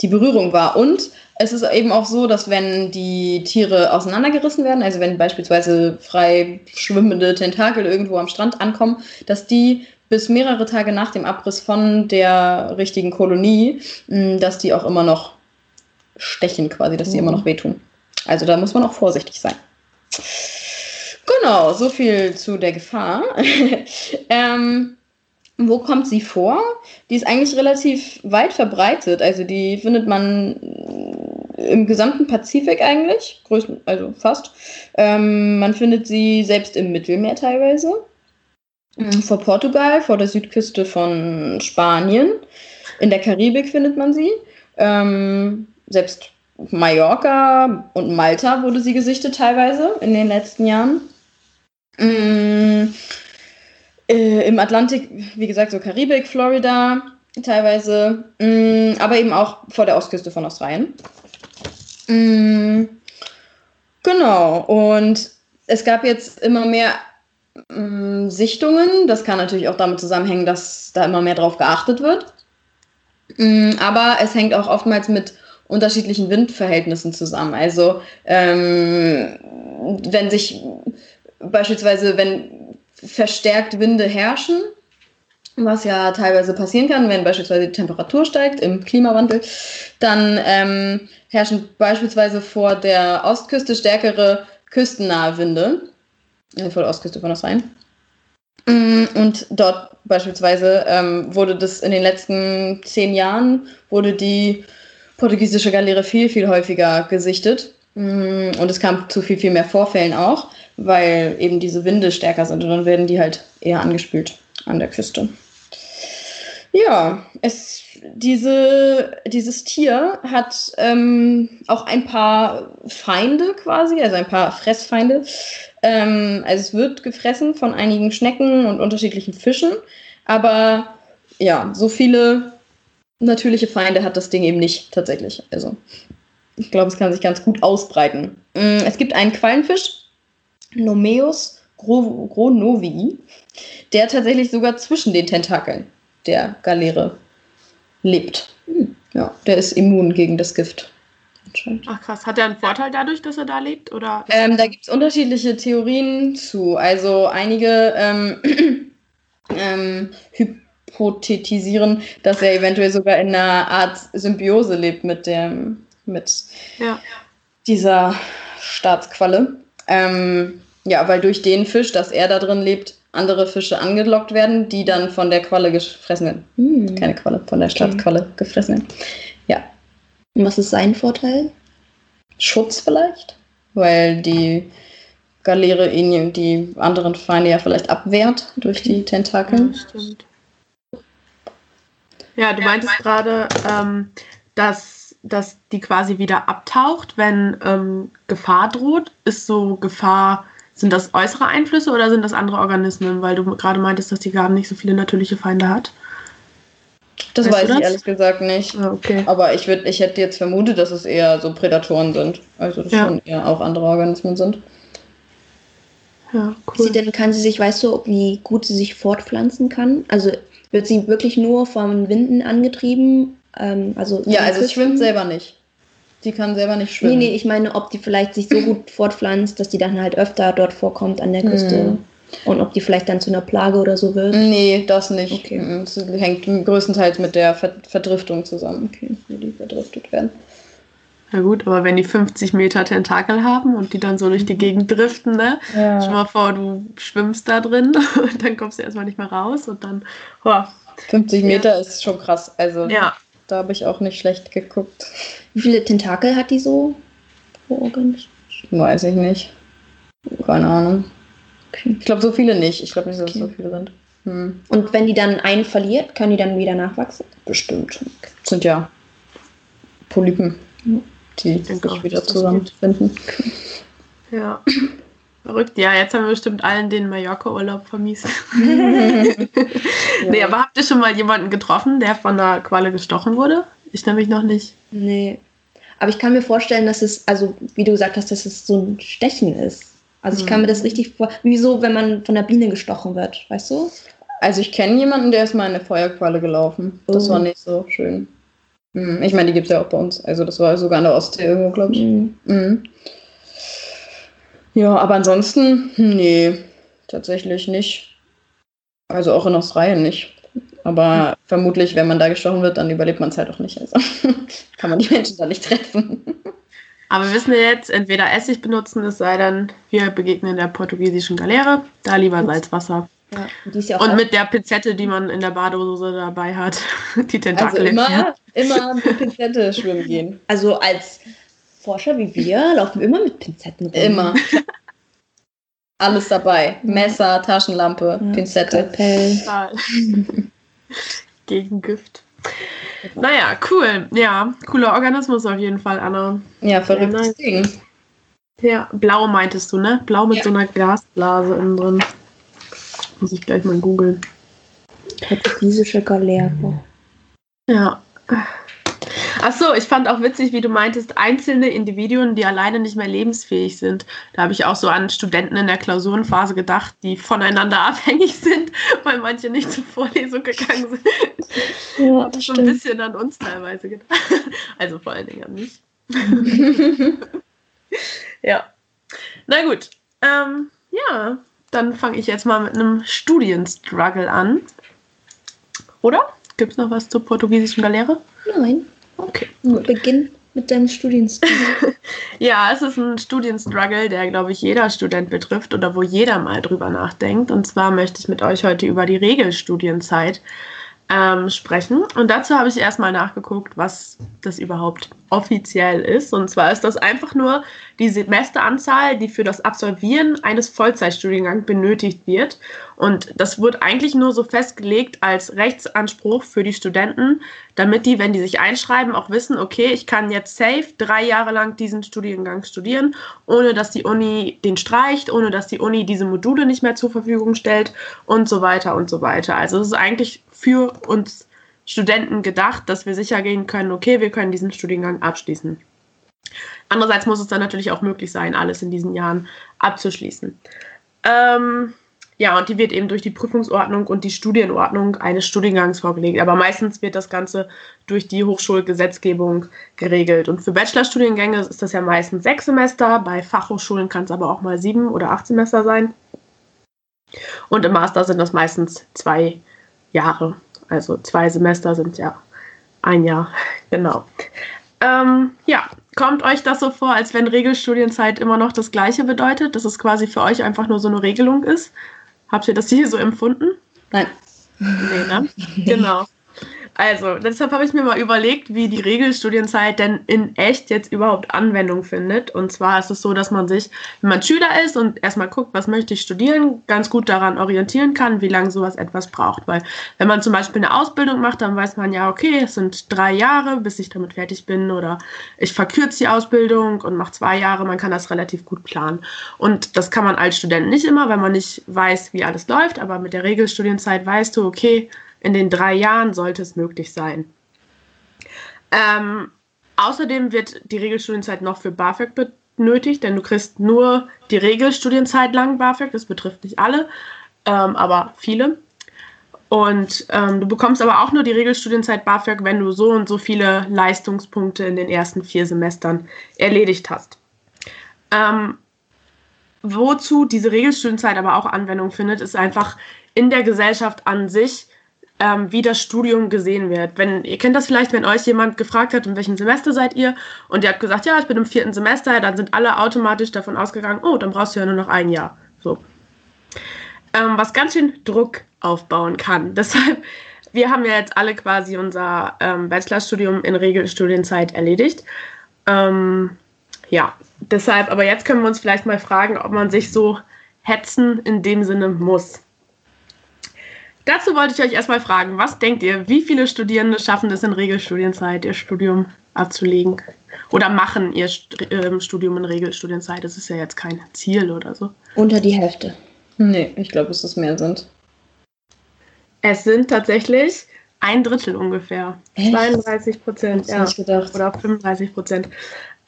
Speaker 2: die Berührung war. Und es ist eben auch so, dass wenn die Tiere auseinandergerissen werden, also wenn beispielsweise frei schwimmende Tentakel irgendwo am Strand ankommen, dass die bis mehrere Tage nach dem Abriss von der richtigen Kolonie, dass die auch immer noch stechen quasi, dass die mhm. immer noch wehtun. Also da muss man auch vorsichtig sein. Genau, so viel zu der Gefahr. ähm, wo kommt sie vor? Die ist eigentlich relativ weit verbreitet. Also die findet man im gesamten Pazifik eigentlich, größten, also fast. Ähm, man findet sie selbst im Mittelmeer teilweise. Mhm. Vor Portugal, vor der Südküste von Spanien. In der Karibik findet man sie. Ähm, selbst Mallorca und Malta wurde sie gesichtet teilweise in den letzten Jahren. Mm, äh, Im Atlantik, wie gesagt, so Karibik, Florida teilweise, mm, aber eben auch vor der Ostküste von Australien. Mm, genau, und es gab jetzt immer mehr Sichtungen. Das kann natürlich auch damit zusammenhängen, dass da immer mehr drauf geachtet wird. Mm, aber es hängt auch oftmals mit unterschiedlichen Windverhältnissen zusammen. Also ähm, wenn sich beispielsweise, wenn verstärkt Winde herrschen, was ja teilweise passieren kann, wenn beispielsweise die Temperatur steigt im Klimawandel, dann ähm, herrschen beispielsweise vor der Ostküste stärkere küstennahe Winde, vor der Ostküste von Australien. Mm, und dort beispielsweise ähm, wurde das in den letzten zehn Jahren, wurde die portugiesische Galeere viel, viel häufiger gesichtet. Mm, und es kam zu viel, viel mehr Vorfällen auch weil eben diese Winde stärker sind und dann werden die halt eher angespült an der Küste. Ja, es, diese, dieses Tier hat ähm, auch ein paar Feinde quasi, also ein paar Fressfeinde. Ähm, also es wird gefressen von einigen Schnecken und unterschiedlichen Fischen, aber ja, so viele natürliche Feinde hat das Ding eben nicht tatsächlich. Also ich glaube, es kann sich ganz gut ausbreiten. Mm, es gibt einen Quallenfisch, Nomeus gronovi, der tatsächlich sogar zwischen den Tentakeln der Galeere lebt. Hm, ja, der ist immun gegen das Gift.
Speaker 1: Ach krass, hat er einen Vorteil dadurch, dass er da lebt? Oder
Speaker 2: ähm, da gibt es unterschiedliche Theorien zu. Also einige ähm, ähm, hypothetisieren, dass er eventuell sogar in einer Art Symbiose lebt mit dem, mit ja. dieser Staatsqualle. Ähm, ja, weil durch den Fisch, dass er da drin lebt, andere Fische angelockt werden, die dann von der Qualle gefressen werden. Hm. Keine Qualle, von der Staatsqualle okay. gefressen werden.
Speaker 3: Und was ist sein Vorteil?
Speaker 2: Schutz vielleicht, weil die Galeere ihn die anderen Feinde ja vielleicht abwehrt durch die Tentakel.
Speaker 1: Ja, stimmt. Ja, du meintest gerade, ähm, dass, dass die quasi wieder abtaucht, wenn ähm, Gefahr droht. Ist so Gefahr, sind das äußere Einflüsse oder sind das andere Organismen? Weil du gerade meintest, dass die gar nicht so viele natürliche Feinde hat.
Speaker 2: Das weißt weiß ich das? ehrlich gesagt nicht.
Speaker 1: Ah, okay.
Speaker 2: Aber ich, würd, ich hätte jetzt vermutet, dass es eher so Prädatoren sind. Also dass ja. schon eher auch andere Organismen sind.
Speaker 3: Ja, cool. Sie denn, kann sie sich, weißt du, wie gut sie sich fortpflanzen kann? Also wird sie wirklich nur vom Winden angetrieben? Ähm, also
Speaker 2: ja, also es schwimmt selber nicht. Die kann selber nicht schwimmen.
Speaker 3: Nee, nee, ich meine, ob die vielleicht sich so gut fortpflanzt, dass die dann halt öfter dort vorkommt an der Küste. Hm. Und ob die vielleicht dann zu einer Plage oder so wird?
Speaker 2: Nee, das nicht. Okay. Es hängt größtenteils mit der Verdriftung zusammen, okay. wie die verdriftet werden.
Speaker 1: Na gut, aber wenn die 50 Meter Tentakel haben und die dann so durch die mhm. Gegend driften, ne? Ja. Stell mal vor, du schwimmst da drin und dann kommst du erstmal nicht mehr raus und dann. Oh.
Speaker 2: 50 Meter ja. ist schon krass. Also
Speaker 1: ja.
Speaker 2: da habe ich auch nicht schlecht geguckt.
Speaker 3: Wie viele Tentakel hat die so?
Speaker 2: Weiß ich nicht. Keine Ahnung. Okay. Ich glaube, so viele nicht. Ich glaube nicht, dass okay. es so viele sind.
Speaker 3: Hm. Und wenn die dann einen verliert, können die dann wieder nachwachsen?
Speaker 2: Bestimmt. Okay. Sind ja Polypen, die sich wieder zusammenfinden.
Speaker 1: Ja. Verrückt. Ja, jetzt haben wir bestimmt allen den Mallorca-Urlaub vermiest. ja. Nee, aber habt ihr schon mal jemanden getroffen, der von einer Qualle gestochen wurde? Ich nämlich noch nicht.
Speaker 3: Nee. Aber ich kann mir vorstellen, dass es, also wie du gesagt hast, dass es so ein Stechen ist. Also ich kann mir das mhm. richtig vor, wie so, wenn man von der Biene gestochen wird, weißt du?
Speaker 2: Also ich kenne jemanden, der ist mal in eine Feuerqualle gelaufen. Das oh. war nicht so schön. Mhm. Ich meine, die gibt es ja auch bei uns. Also das war sogar an der Ostsee irgendwo, glaube ich. Mhm. Mhm. Ja, aber ansonsten, nee, tatsächlich nicht. Also auch in Australien nicht. Aber mhm. vermutlich, wenn man da gestochen wird, dann überlebt man es halt auch nicht. Also kann man die Menschen da nicht treffen.
Speaker 1: Aber wir wissen ja jetzt, entweder Essig benutzen, es sei denn, wir begegnen in der portugiesischen Galeere, da lieber Salzwasser. Ja, ja und mit der Pinzette, die man in der Badehose dabei hat, die Tentakel.
Speaker 2: Also immer, immer mit Pinzette schwimmen gehen.
Speaker 3: Also als Forscher wie wir laufen immer mit Pinzetten rum.
Speaker 2: Immer. Alles dabei. Messer, Taschenlampe, ja, Pinzette.
Speaker 1: Gegen Gift. Naja, cool. Ja, cooler Organismus auf jeden Fall, Anna.
Speaker 2: Ja, verrücktes ja, Ding.
Speaker 1: Ja, blau meintest du, ne? Blau mit ja. so einer Glasblase innen drin. Muss ich gleich mal googeln.
Speaker 3: Portugiesische Galeere.
Speaker 1: Ja. Ach so, ich fand auch witzig, wie du meintest, einzelne Individuen, die alleine nicht mehr lebensfähig sind. Da habe ich auch so an Studenten in der Klausurenphase gedacht, die voneinander abhängig sind, weil manche nicht zur Vorlesung gegangen sind. Ja, habe schon ein bisschen an uns teilweise gedacht. Also vor allen Dingen an mich. ja. Na gut. Ähm, ja, dann fange ich jetzt mal mit einem Studienstruggle an. Oder? Gibt es noch was zur portugiesischen Galeere?
Speaker 3: Nein. Okay. Beginn mit deinem Studienstruggle.
Speaker 1: ja, es ist ein Studienstruggle, der, glaube ich, jeder Student betrifft oder wo jeder mal drüber nachdenkt. Und zwar möchte ich mit euch heute über die Regelstudienzeit ähm, sprechen. Und dazu habe ich erstmal nachgeguckt, was das überhaupt offiziell ist. Und zwar ist das einfach nur die Semesteranzahl, die für das Absolvieren eines Vollzeitstudiengangs benötigt wird. Und das wird eigentlich nur so festgelegt als Rechtsanspruch für die Studenten, damit die, wenn die sich einschreiben, auch wissen, okay, ich kann jetzt safe drei Jahre lang diesen Studiengang studieren, ohne dass die Uni den streicht, ohne dass die Uni diese Module nicht mehr zur Verfügung stellt und so weiter und so weiter. Also es ist eigentlich für uns Studenten gedacht, dass wir sicher gehen können, okay, wir können diesen Studiengang abschließen. Andererseits muss es dann natürlich auch möglich sein, alles in diesen Jahren abzuschließen. Ähm, ja, und die wird eben durch die Prüfungsordnung und die Studienordnung eines Studiengangs vorgelegt. Aber meistens wird das Ganze durch die Hochschulgesetzgebung geregelt. Und für Bachelorstudiengänge ist das ja meistens sechs Semester. Bei Fachhochschulen kann es aber auch mal sieben oder acht Semester sein. Und im Master sind das meistens zwei Jahre. Also zwei Semester sind ja ein Jahr, genau. Ähm, ja, kommt euch das so vor, als wenn Regelstudienzeit immer noch das Gleiche bedeutet, dass es quasi für euch einfach nur so eine Regelung ist? Habt ihr das hier so empfunden?
Speaker 3: Nein.
Speaker 1: Nee, ne? genau. Also, deshalb habe ich mir mal überlegt, wie die Regelstudienzeit denn in echt jetzt überhaupt Anwendung findet. Und zwar ist es so, dass man sich, wenn man Schüler ist und erstmal guckt, was möchte ich studieren, ganz gut daran orientieren kann, wie lange sowas etwas braucht. Weil wenn man zum Beispiel eine Ausbildung macht, dann weiß man ja, okay, es sind drei Jahre, bis ich damit fertig bin. Oder ich verkürze die Ausbildung und mache zwei Jahre. Man kann das relativ gut planen. Und das kann man als Student nicht immer, wenn man nicht weiß, wie alles läuft. Aber mit der Regelstudienzeit weißt du, okay, in den drei Jahren sollte es möglich sein. Ähm, außerdem wird die Regelstudienzeit noch für BAföG benötigt, denn du kriegst nur die Regelstudienzeit lang BAföG. Das betrifft nicht alle, ähm, aber viele. Und ähm, du bekommst aber auch nur die Regelstudienzeit BAföG, wenn du so und so viele Leistungspunkte in den ersten vier Semestern erledigt hast. Ähm, wozu diese Regelstudienzeit aber auch Anwendung findet, ist einfach in der Gesellschaft an sich ähm, wie das Studium gesehen wird. Wenn, ihr kennt das vielleicht, wenn euch jemand gefragt hat, in welchem Semester seid ihr, und ihr habt gesagt, ja, ich bin im vierten Semester, dann sind alle automatisch davon ausgegangen, oh, dann brauchst du ja nur noch ein Jahr. So. Ähm, was ganz schön Druck aufbauen kann. Deshalb, wir haben ja jetzt alle quasi unser ähm, Bachelorstudium in Regelstudienzeit erledigt. Ähm, ja, deshalb, aber jetzt können wir uns vielleicht mal fragen, ob man sich so hetzen in dem Sinne muss. Dazu wollte ich euch erstmal fragen, was denkt ihr, wie viele Studierende schaffen es in Regelstudienzeit, ihr Studium abzulegen? Oder machen ihr ähm, Studium in Regelstudienzeit? Das ist ja jetzt kein Ziel oder so.
Speaker 3: Unter die Hälfte.
Speaker 2: Nee, ich glaube, dass es mehr sind.
Speaker 1: Es sind tatsächlich ein Drittel ungefähr.
Speaker 3: Echt?
Speaker 1: 32 Prozent, ja. Oder 35 Prozent.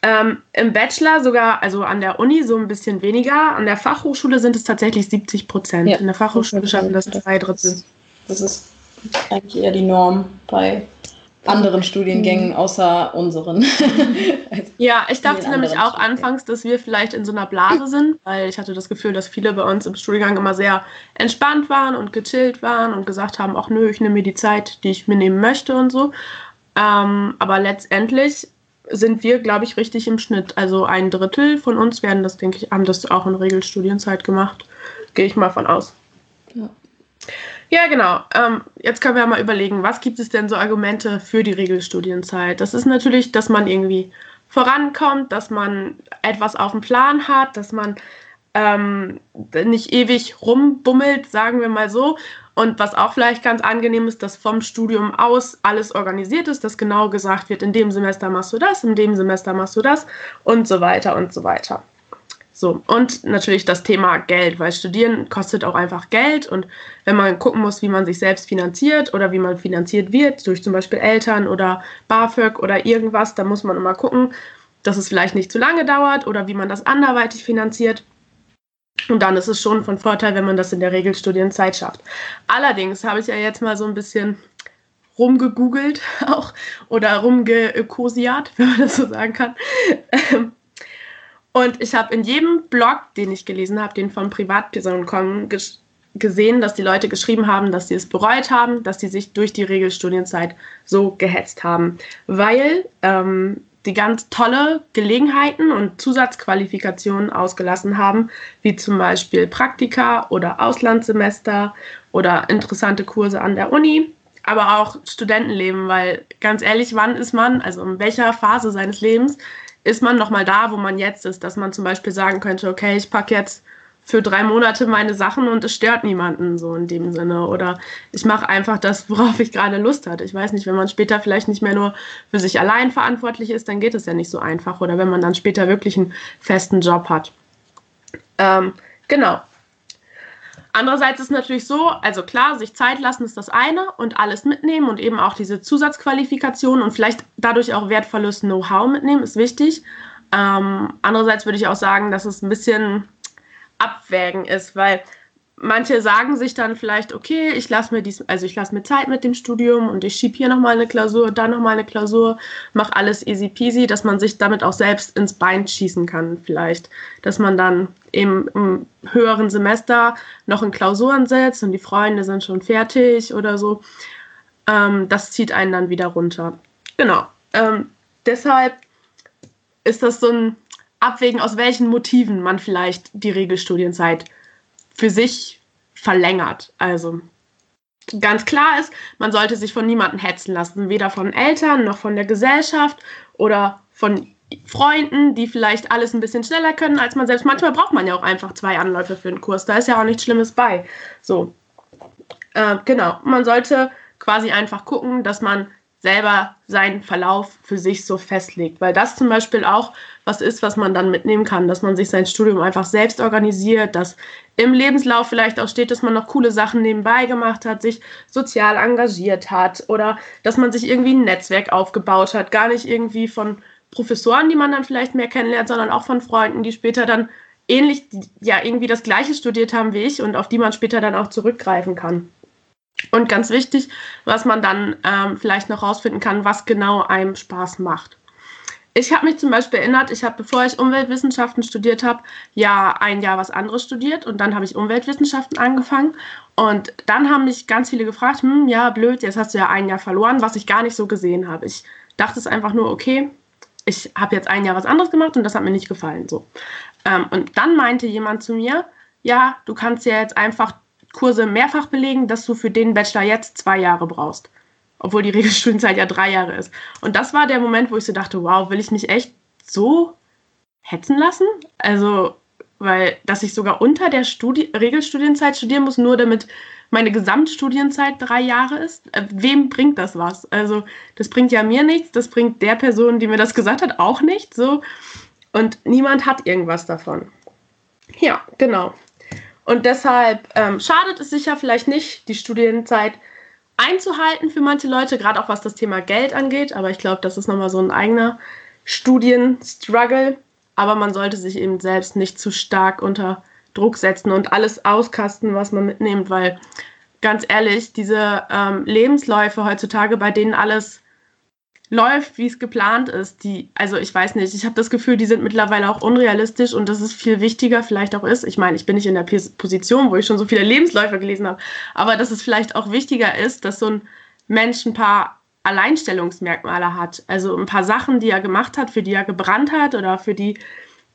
Speaker 1: Ähm, Im Bachelor sogar, also an der Uni so ein bisschen weniger. An der Fachhochschule sind es tatsächlich 70 Prozent.
Speaker 2: Ja.
Speaker 1: In der Fachhochschule schaffen das zwei Drittel.
Speaker 2: Das ist eigentlich eher die Norm bei anderen Studiengängen außer unseren.
Speaker 1: Ja, ich dachte nämlich auch anfangs, dass wir vielleicht in so einer Blase sind, weil ich hatte das Gefühl, dass viele bei uns im Studiengang immer sehr entspannt waren und gechillt waren und gesagt haben, ach nö, ich nehme mir die Zeit, die ich mir nehmen möchte und so. Ähm, aber letztendlich sind wir, glaube ich, richtig im Schnitt. Also ein Drittel von uns werden das, denke ich, haben das auch in Regelstudienzeit gemacht. Gehe ich mal von aus.
Speaker 3: Ja.
Speaker 1: Ja, genau. Ähm, jetzt können wir mal überlegen, was gibt es denn so Argumente für die Regelstudienzeit? Das ist natürlich, dass man irgendwie vorankommt, dass man etwas auf dem Plan hat, dass man ähm, nicht ewig rumbummelt, sagen wir mal so. Und was auch vielleicht ganz angenehm ist, dass vom Studium aus alles organisiert ist, dass genau gesagt wird, in dem Semester machst du das, in dem Semester machst du das und so weiter und so weiter. So, und natürlich das Thema Geld, weil Studieren kostet auch einfach Geld und wenn man gucken muss, wie man sich selbst finanziert oder wie man finanziert wird, durch zum Beispiel Eltern oder BAföG oder irgendwas, dann muss man immer gucken, dass es vielleicht nicht zu lange dauert oder wie man das anderweitig finanziert. Und dann ist es schon von Vorteil, wenn man das in der Regelstudienzeit schafft. Allerdings habe ich ja jetzt mal so ein bisschen rumgegoogelt auch oder rumgeökosiat, wenn man das so sagen kann. Ähm, Und ich habe in jedem Blog, den ich gelesen habe, den von Privatpersonen kommen, ges gesehen, dass die Leute geschrieben haben, dass sie es bereut haben, dass sie sich durch die Regelstudienzeit so gehetzt haben, weil ähm, die ganz tolle Gelegenheiten und Zusatzqualifikationen ausgelassen haben, wie zum Beispiel Praktika oder Auslandssemester oder interessante Kurse an der Uni. aber auch Studentenleben, weil ganz ehrlich, wann ist man, also in welcher Phase seines Lebens ist man nochmal da, wo man jetzt ist, dass man zum Beispiel sagen könnte, okay, ich packe jetzt für drei Monate meine Sachen und es stört niemanden so in dem Sinne. Oder ich mache einfach das, worauf ich gerade Lust hatte. Ich weiß nicht, wenn man später vielleicht nicht mehr nur für sich allein verantwortlich ist, dann geht es ja nicht so einfach. Oder wenn man dann später wirklich einen festen Job hat. Ähm, genau. Andererseits ist natürlich so, also klar, sich Zeit lassen ist das eine und alles mitnehmen und eben auch diese Zusatzqualifikation und vielleicht dadurch auch wertvolles Know-how mitnehmen, ist wichtig. Ähm, andererseits würde ich auch sagen, dass es ein bisschen abwägen ist, weil manche sagen sich dann vielleicht, okay, ich lasse mir dies, also ich lasse mir Zeit mit dem Studium und ich schiebe hier nochmal eine Klausur, da nochmal eine Klausur, mache alles easy peasy, dass man sich damit auch selbst ins Bein schießen kann, vielleicht. Dass man dann eben im höheren Semester noch in Klausuren setzt und die Freunde sind schon fertig oder so. Ähm, das zieht einen dann wieder runter. Genau. Ähm, deshalb ist das so ein abwägen, aus welchen Motiven man vielleicht die Regelstudienzeit für sich verlängert. Also ganz klar ist, man sollte sich von niemandem hetzen lassen, weder von Eltern noch von der Gesellschaft oder von Freunden, die vielleicht alles ein bisschen schneller können als man selbst. Manchmal braucht man ja auch einfach zwei Anläufe für einen Kurs. Da ist ja auch nichts Schlimmes bei. So, äh, genau. Man sollte quasi einfach gucken, dass man selber seinen Verlauf für sich so festlegt. Weil das zum Beispiel auch was ist, was man dann mitnehmen kann, dass man sich sein Studium einfach selbst organisiert, dass im Lebenslauf vielleicht auch steht, dass man noch coole Sachen nebenbei gemacht hat, sich sozial engagiert hat oder dass man sich irgendwie ein Netzwerk aufgebaut hat. Gar nicht irgendwie von Professoren, die man dann vielleicht mehr kennenlernt, sondern auch von Freunden, die später dann ähnlich, ja, irgendwie das Gleiche studiert haben wie ich und auf die man später dann auch zurückgreifen kann. Und ganz wichtig, was man dann ähm, vielleicht noch rausfinden kann, was genau einem Spaß macht. Ich habe mich zum Beispiel erinnert, ich habe, bevor ich Umweltwissenschaften studiert habe, ja ein Jahr was anderes studiert und dann habe ich Umweltwissenschaften angefangen. Und dann haben mich ganz viele gefragt, hm, ja, blöd, jetzt hast du ja ein Jahr verloren, was ich gar nicht so gesehen habe. Ich dachte es einfach nur, okay, ich habe jetzt ein Jahr was anderes gemacht und das hat mir nicht gefallen. So. Ähm, und dann meinte jemand zu mir, ja, du kannst ja jetzt einfach Kurse mehrfach belegen, dass du für den Bachelor jetzt zwei Jahre brauchst. Obwohl die Regelstudienzeit ja drei Jahre ist. Und das war der Moment, wo ich so dachte, wow, will ich mich echt so hetzen lassen? Also, weil, dass ich sogar unter der Studi Regelstudienzeit studieren muss, nur damit meine Gesamtstudienzeit drei Jahre ist. Äh, wem bringt das was? Also, das bringt ja mir nichts, das bringt der Person, die mir das gesagt hat, auch nichts. So. Und niemand hat irgendwas davon. Ja, genau. Und deshalb ähm, schadet es sicher vielleicht nicht, die Studienzeit einzuhalten für manche Leute, gerade auch was das Thema Geld angeht. Aber ich glaube, das ist nochmal so ein eigener Studienstruggle. Aber man sollte sich eben selbst nicht zu stark unter Druck setzen und alles auskasten, was man mitnimmt, weil ganz ehrlich, diese ähm, Lebensläufe heutzutage, bei denen alles läuft, wie es geplant ist, die, also ich weiß nicht, ich habe das Gefühl, die sind mittlerweile auch unrealistisch und dass es viel wichtiger vielleicht auch ist. Ich meine, ich bin nicht in der Position, wo ich schon so viele Lebensläufe gelesen habe, aber dass es vielleicht auch wichtiger ist, dass so ein Mensch ein paar Alleinstellungsmerkmale hat. Also ein paar Sachen, die er gemacht hat, für die er gebrannt hat oder für die,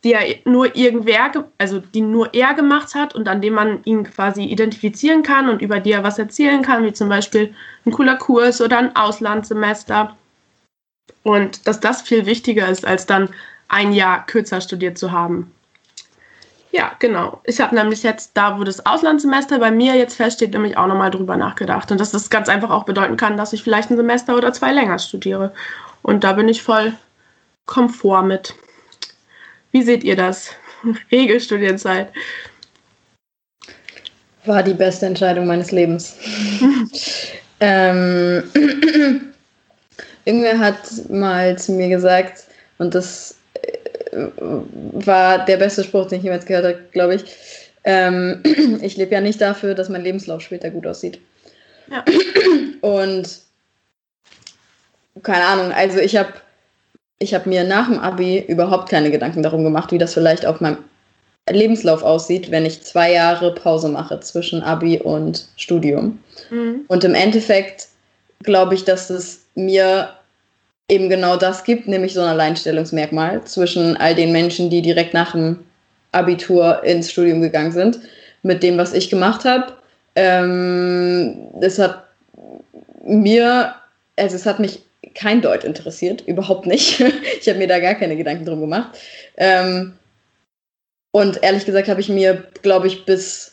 Speaker 1: die er nur irgendwer, also die nur er gemacht hat und an dem man ihn quasi identifizieren kann und über die er was erzählen kann, wie zum Beispiel ein cooler Kurs oder ein Auslandssemester und dass das viel wichtiger ist, als dann ein Jahr kürzer studiert zu haben. Ja, genau. Ich habe nämlich jetzt da, wo das Auslandssemester bei mir jetzt feststeht, nämlich auch nochmal drüber nachgedacht. Und dass das ganz einfach auch bedeuten kann, dass ich vielleicht ein Semester oder zwei länger studiere. Und da bin ich voll komfort mit. Wie seht ihr das? Regelstudienzeit.
Speaker 2: War die beste Entscheidung meines Lebens. ähm, Irgendwer hat mal zu mir gesagt, und das äh, war der beste Spruch, den ich jemals gehört habe, glaube ich. Ähm, ich lebe ja nicht dafür, dass mein Lebenslauf später gut aussieht. Ja. Und keine Ahnung, also ich habe ich hab mir nach dem Abi überhaupt keine Gedanken darum gemacht, wie das vielleicht auf meinem Lebenslauf aussieht, wenn ich zwei Jahre Pause mache zwischen Abi und Studium. Mhm. Und im Endeffekt glaube ich, dass es mir eben genau das gibt, nämlich so ein Alleinstellungsmerkmal zwischen all den Menschen, die direkt nach dem Abitur ins Studium gegangen sind, mit dem, was ich gemacht habe. Ähm, das hat mir, also es hat mich kein Deut interessiert, überhaupt nicht. ich habe mir da gar keine Gedanken drum gemacht. Ähm, und ehrlich gesagt habe ich mir, glaube ich, bis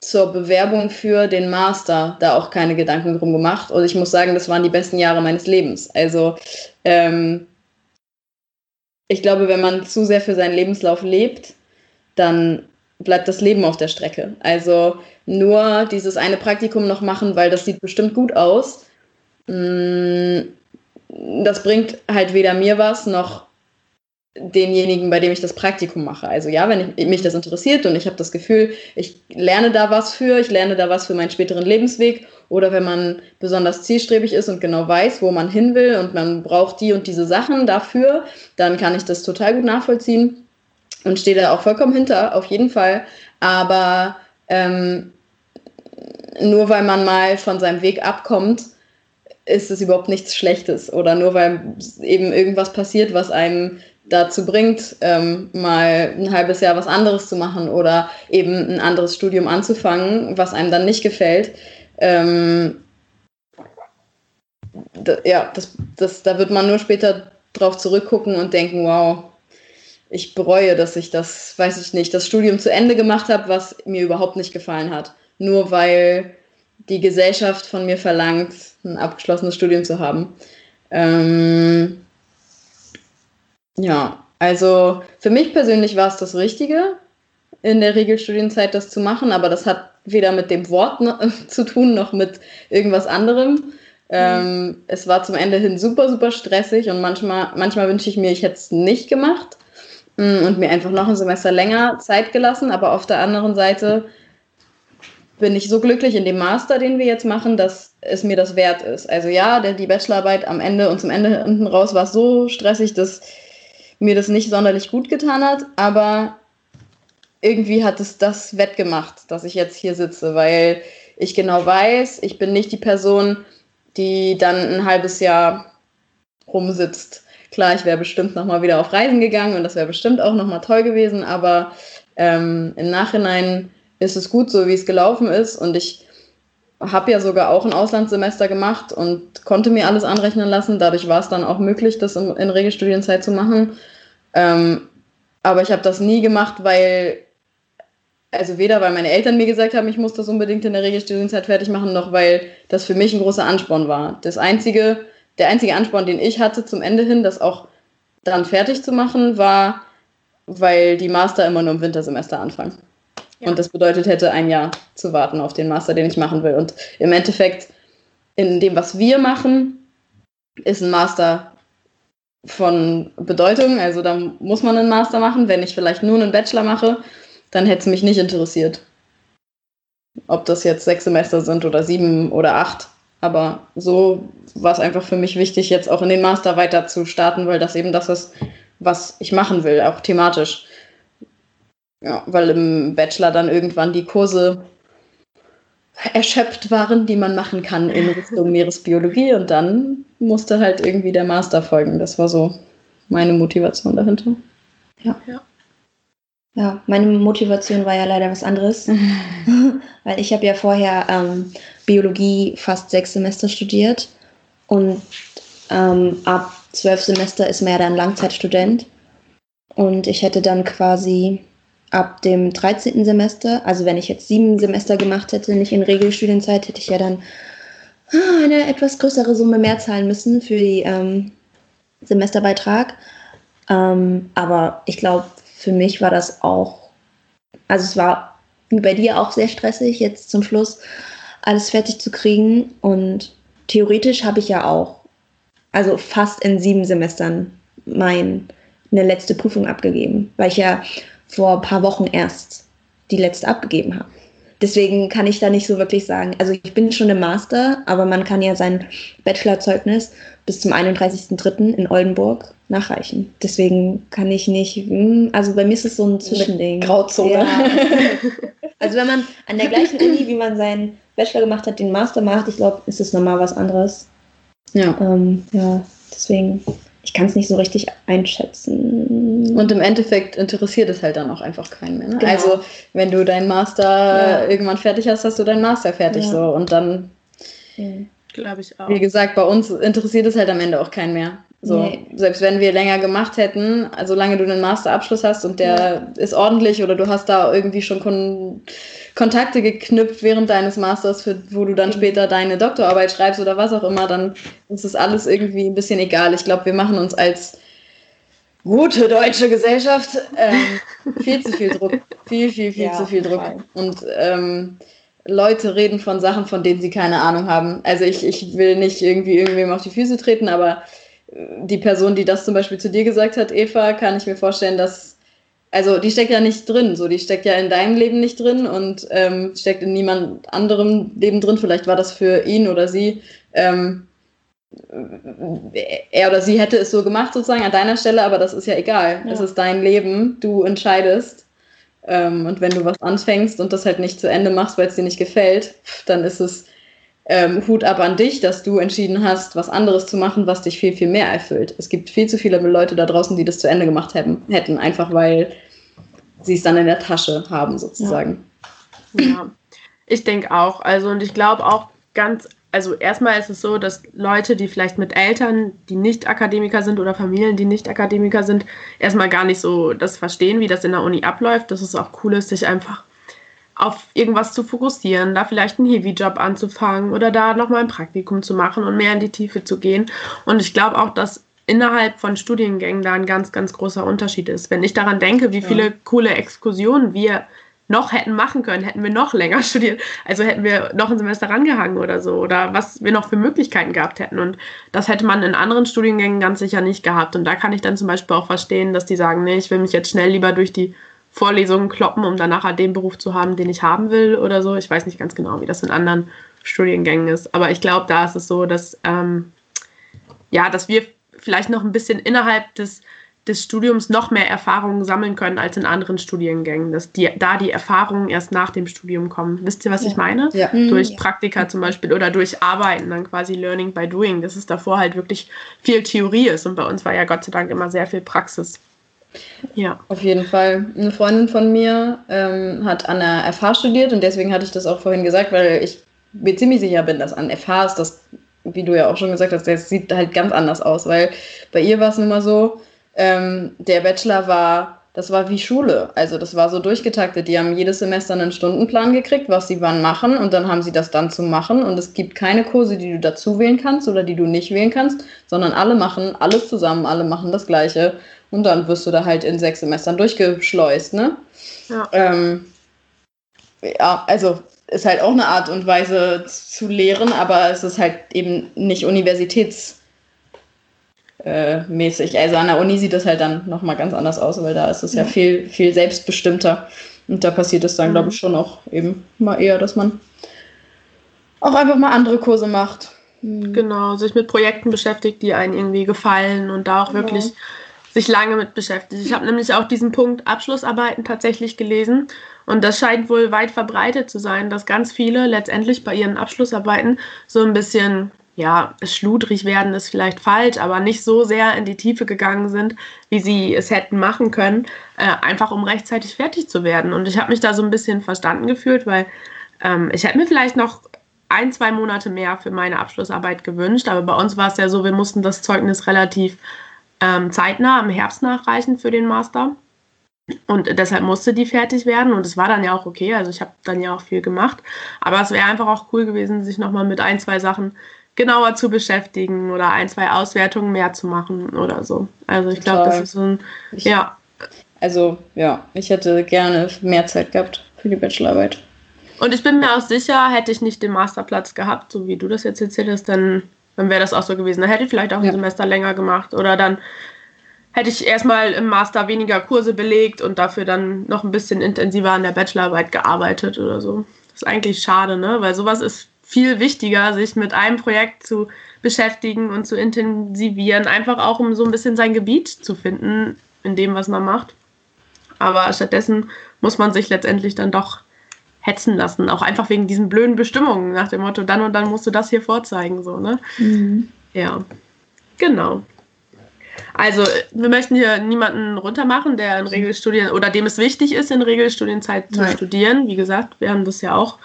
Speaker 2: zur Bewerbung für den Master da auch keine Gedanken drum gemacht. Und ich muss sagen, das waren die besten Jahre meines Lebens. Also ähm, ich glaube, wenn man zu sehr für seinen Lebenslauf lebt, dann bleibt das Leben auf der Strecke. Also nur dieses eine Praktikum noch machen, weil das sieht bestimmt gut aus. Mm, das bringt halt weder mir was noch denjenigen, bei dem ich das Praktikum mache. Also ja, wenn ich, mich das interessiert und ich habe das Gefühl, ich lerne da was für, ich lerne da was für meinen späteren Lebensweg oder wenn man besonders zielstrebig ist und genau weiß, wo man hin will und man braucht die und diese Sachen dafür, dann kann ich das total gut nachvollziehen und stehe da auch vollkommen hinter, auf jeden Fall. Aber ähm, nur weil man mal von seinem Weg abkommt, ist es überhaupt nichts Schlechtes. Oder nur weil eben irgendwas passiert, was einem dazu bringt, ähm, mal ein halbes Jahr was anderes zu machen oder eben ein anderes Studium anzufangen, was einem dann nicht gefällt. Ähm, ja, das, das, da wird man nur später drauf zurückgucken und denken, wow, ich bereue, dass ich das, weiß ich nicht, das Studium zu Ende gemacht habe, was mir überhaupt nicht gefallen hat. Nur weil die Gesellschaft von mir verlangt, ein abgeschlossenes Studium zu haben. Ähm, ja, also für mich persönlich war es das Richtige, in der Regelstudienzeit das zu machen, aber das hat weder mit dem Wort zu tun noch mit irgendwas anderem. Ähm, mhm. es war zum Ende hin super, super stressig und manchmal, manchmal wünsche ich mir, ich hätte es nicht gemacht mm, und mir einfach noch ein Semester länger Zeit gelassen, aber auf der anderen Seite bin ich so glücklich in dem Master, den wir jetzt machen, dass es mir das wert ist. Also ja, der, die Bachelorarbeit am Ende und zum Ende hinten raus war so stressig, dass mir das nicht sonderlich gut getan hat, aber irgendwie hat es das wettgemacht, dass ich jetzt hier sitze, weil ich genau weiß, ich bin nicht die Person, die dann ein halbes Jahr rumsitzt. Klar, ich wäre bestimmt nochmal wieder auf Reisen gegangen und das wäre bestimmt auch nochmal toll gewesen, aber ähm, im Nachhinein ist es gut so, wie es gelaufen ist. Und ich habe ja sogar auch ein Auslandssemester gemacht und konnte mir alles anrechnen lassen. Dadurch war es dann auch möglich, das in, in Regelstudienzeit zu machen. Ähm, aber ich habe das nie gemacht, weil, also weder weil meine Eltern mir gesagt haben, ich muss das unbedingt in der Regelstudienzeit fertig machen, noch weil das für mich ein großer Ansporn war. Das einzige, der einzige Ansporn, den ich hatte zum Ende hin, das auch dann fertig zu machen, war, weil die Master immer nur im Wintersemester anfangen. Und das bedeutet hätte, ein Jahr zu warten auf den Master, den ich machen will. Und im Endeffekt, in dem, was wir machen, ist ein Master von Bedeutung. Also da muss man einen Master machen. Wenn ich vielleicht nur einen Bachelor mache, dann hätte es mich nicht interessiert. Ob das jetzt sechs Semester sind oder sieben oder acht. Aber so war es einfach für mich wichtig, jetzt auch in den Master weiter zu starten, weil das eben das ist, was ich machen will, auch thematisch. Ja, weil im Bachelor dann irgendwann die Kurse erschöpft waren, die man machen kann in Richtung Meeresbiologie und dann musste halt irgendwie der Master folgen. Das war so meine Motivation dahinter.
Speaker 3: Ja. Ja, ja meine Motivation war ja leider was anderes, weil ich habe ja vorher ähm, Biologie fast sechs Semester studiert und ähm, ab zwölf Semester ist man ja dann Langzeitstudent und ich hätte dann quasi ab dem 13. Semester, also wenn ich jetzt sieben Semester gemacht hätte, nicht in Regelstudienzeit, hätte ich ja dann ah, eine etwas größere Summe mehr zahlen müssen für die ähm, Semesterbeitrag. Ähm, aber ich glaube, für mich war das auch, also es war bei dir auch sehr stressig, jetzt zum Schluss alles fertig zu kriegen. Und theoretisch habe ich ja auch, also fast in sieben Semestern, meine letzte Prüfung abgegeben, weil ich ja vor ein paar Wochen erst die letzte abgegeben habe. Deswegen kann ich da nicht so wirklich sagen. Also ich bin schon im Master, aber man kann ja sein Bachelorzeugnis bis zum 31.03. in Oldenburg nachreichen. Deswegen kann ich nicht, hm, also bei mir ist es so ein Zwischending.
Speaker 2: Grauzone. Ja.
Speaker 3: Also wenn man an der gleichen Uni, wie man seinen Bachelor gemacht hat, den Master macht, ich glaube, ist es normal was anderes. Ja. Ähm, ja, deswegen ich kann es nicht so richtig einschätzen.
Speaker 2: Und im Endeffekt interessiert es halt dann auch einfach keinen mehr. Ne? Genau. Also wenn du deinen Master ja. irgendwann fertig hast, hast du deinen Master fertig ja. so und dann.
Speaker 3: Mhm.
Speaker 2: Glaube ich auch. Wie gesagt, bei uns interessiert es halt am Ende auch keinen mehr. So, nee. selbst wenn wir länger gemacht hätten, also solange du einen Masterabschluss hast und der ja. ist ordentlich oder du hast da irgendwie schon Kon Kontakte geknüpft während deines Masters, für, wo du dann mhm. später deine Doktorarbeit schreibst oder was auch immer, dann ist das alles irgendwie ein bisschen egal. Ich glaube, wir machen uns als gute deutsche Gesellschaft ähm, viel zu viel Druck. Viel, viel, viel ja, zu viel Druck. Und ähm, Leute reden von Sachen, von denen sie keine Ahnung haben. Also ich, ich will nicht irgendwie irgendwem auf die Füße treten, aber die Person, die das zum Beispiel zu dir gesagt hat, Eva, kann ich mir vorstellen, dass, also die steckt ja nicht drin, so die steckt ja in deinem Leben nicht drin und ähm, steckt in niemand anderem Leben drin. Vielleicht war das für ihn oder sie, ähm, er oder sie hätte es so gemacht sozusagen an deiner Stelle, aber das ist ja egal. Ja. Es ist dein Leben, du entscheidest. Ähm, und wenn du was anfängst und das halt nicht zu Ende machst, weil es dir nicht gefällt, dann ist es ähm, Hut ab an dich, dass du entschieden hast, was anderes zu machen, was dich viel, viel mehr erfüllt. Es gibt viel zu viele Leute da draußen, die das zu Ende gemacht hätten, hätten einfach weil sie es dann in der Tasche haben, sozusagen.
Speaker 1: Ja, ja. ich denke auch. Also, und ich glaube auch ganz, also erstmal ist es so, dass Leute, die vielleicht mit Eltern, die nicht Akademiker sind oder Familien, die nicht Akademiker sind, erstmal gar nicht so das verstehen, wie das in der Uni abläuft. Dass es auch cool ist, sich einfach auf irgendwas zu fokussieren, da vielleicht einen Heavy-Job anzufangen oder da nochmal ein Praktikum zu machen und mehr in die Tiefe zu gehen. Und ich glaube auch, dass innerhalb von Studiengängen da ein ganz, ganz großer Unterschied ist. Wenn ich daran denke, wie viele coole Exkursionen wir noch hätten machen können, hätten wir noch länger studiert. Also hätten wir noch ein Semester rangehangen oder so oder was wir noch für Möglichkeiten gehabt hätten. Und das hätte man in anderen Studiengängen ganz sicher nicht gehabt. Und da kann ich dann zum Beispiel auch verstehen, dass die sagen, nee, ich will mich jetzt schnell lieber durch die Vorlesungen kloppen, um dann nachher den Beruf zu haben, den ich haben will oder so. Ich weiß nicht ganz genau, wie das in anderen Studiengängen ist. Aber ich glaube, da ist es so, dass, ähm, ja, dass wir vielleicht noch ein bisschen innerhalb des, des Studiums noch mehr Erfahrungen sammeln können als in anderen Studiengängen. Dass die, da die Erfahrungen erst nach dem Studium kommen. Wisst ihr, was ja. ich meine? Ja. Durch ja. Praktika zum Beispiel oder durch Arbeiten, dann quasi Learning by Doing. Dass es davor halt wirklich viel Theorie ist. Und bei uns war ja Gott sei Dank immer sehr viel Praxis.
Speaker 2: Ja. Auf jeden Fall. Eine Freundin von mir ähm, hat an der FH studiert und deswegen hatte ich das auch vorhin gesagt, weil ich mir ziemlich sicher bin, dass an FH ist das, wie du ja auch schon gesagt hast, das sieht halt ganz anders aus, weil bei ihr war es nun mal so, ähm, der Bachelor war, das war wie Schule. Also das war so durchgetaktet. Die haben jedes Semester einen Stundenplan gekriegt, was sie wann machen und dann haben sie das dann zu machen. Und es gibt keine Kurse, die du dazu wählen kannst oder die du nicht wählen kannst, sondern alle machen alles zusammen, alle machen das Gleiche. Und dann wirst du da halt in sechs Semestern durchgeschleust, ne? Ja. Ähm, ja, also ist halt auch eine Art und Weise zu lehren, aber es ist halt eben nicht universitätsmäßig. Also an der Uni sieht das halt dann nochmal ganz anders aus, weil da ist es ja, viel, viel selbstbestimmter. Und da passiert es dann, mhm. glaube ich, schon auch eben mal eher, dass man auch einfach mal andere Kurse macht.
Speaker 1: Mhm. Genau, sich mit Projekten beschäftigt, die einen irgendwie gefallen und da auch genau. wirklich sich lange mit beschäftigt. Ich habe nämlich auch diesen Punkt Abschlussarbeiten tatsächlich gelesen und das scheint wohl weit verbreitet zu sein, dass ganz viele letztendlich bei ihren Abschlussarbeiten so ein bisschen, ja, schludrig werden ist vielleicht falsch, aber nicht so sehr in die Tiefe gegangen sind, wie sie es hätten machen können, äh, einfach um rechtzeitig fertig zu werden. Und ich habe mich da so ein bisschen verstanden gefühlt, weil ähm, ich hätte mir vielleicht noch ein, zwei Monate mehr für meine Abschlussarbeit gewünscht, aber bei uns war es ja so, wir mussten das Zeugnis relativ ähm, zeitnah im Herbst nachreichen für den Master. Und deshalb musste die fertig werden und es war dann ja auch okay. Also ich habe dann ja auch viel gemacht. Aber es wäre einfach auch cool gewesen, sich nochmal mit ein, zwei Sachen genauer zu beschäftigen oder ein, zwei Auswertungen mehr zu machen oder so. Also ich glaube, das ist so ein,
Speaker 2: ich, ja. Also ja, ich hätte gerne mehr Zeit gehabt für die Bachelorarbeit.
Speaker 1: Und ich bin mir auch sicher, hätte ich nicht den Masterplatz gehabt, so wie du das jetzt erzählt hast, dann dann wäre das auch so gewesen. Dann hätte ich vielleicht auch ein Semester länger gemacht oder dann hätte ich erstmal im Master weniger Kurse belegt und dafür dann noch ein bisschen intensiver an der Bachelorarbeit gearbeitet oder so. Das ist eigentlich schade, ne? Weil sowas ist viel wichtiger, sich mit einem Projekt zu beschäftigen und zu intensivieren, einfach auch um so ein bisschen sein Gebiet zu finden in dem, was man macht. Aber stattdessen muss man sich letztendlich dann doch hetzen lassen, auch einfach wegen diesen blöden Bestimmungen nach dem Motto, dann und dann musst du das hier vorzeigen, so, ne? Mhm. Ja, genau. Also, wir möchten hier niemanden runtermachen, der in Regelstudien oder dem es wichtig ist, in Regelstudienzeit zu Nein. studieren. Wie gesagt, wir haben das ja auch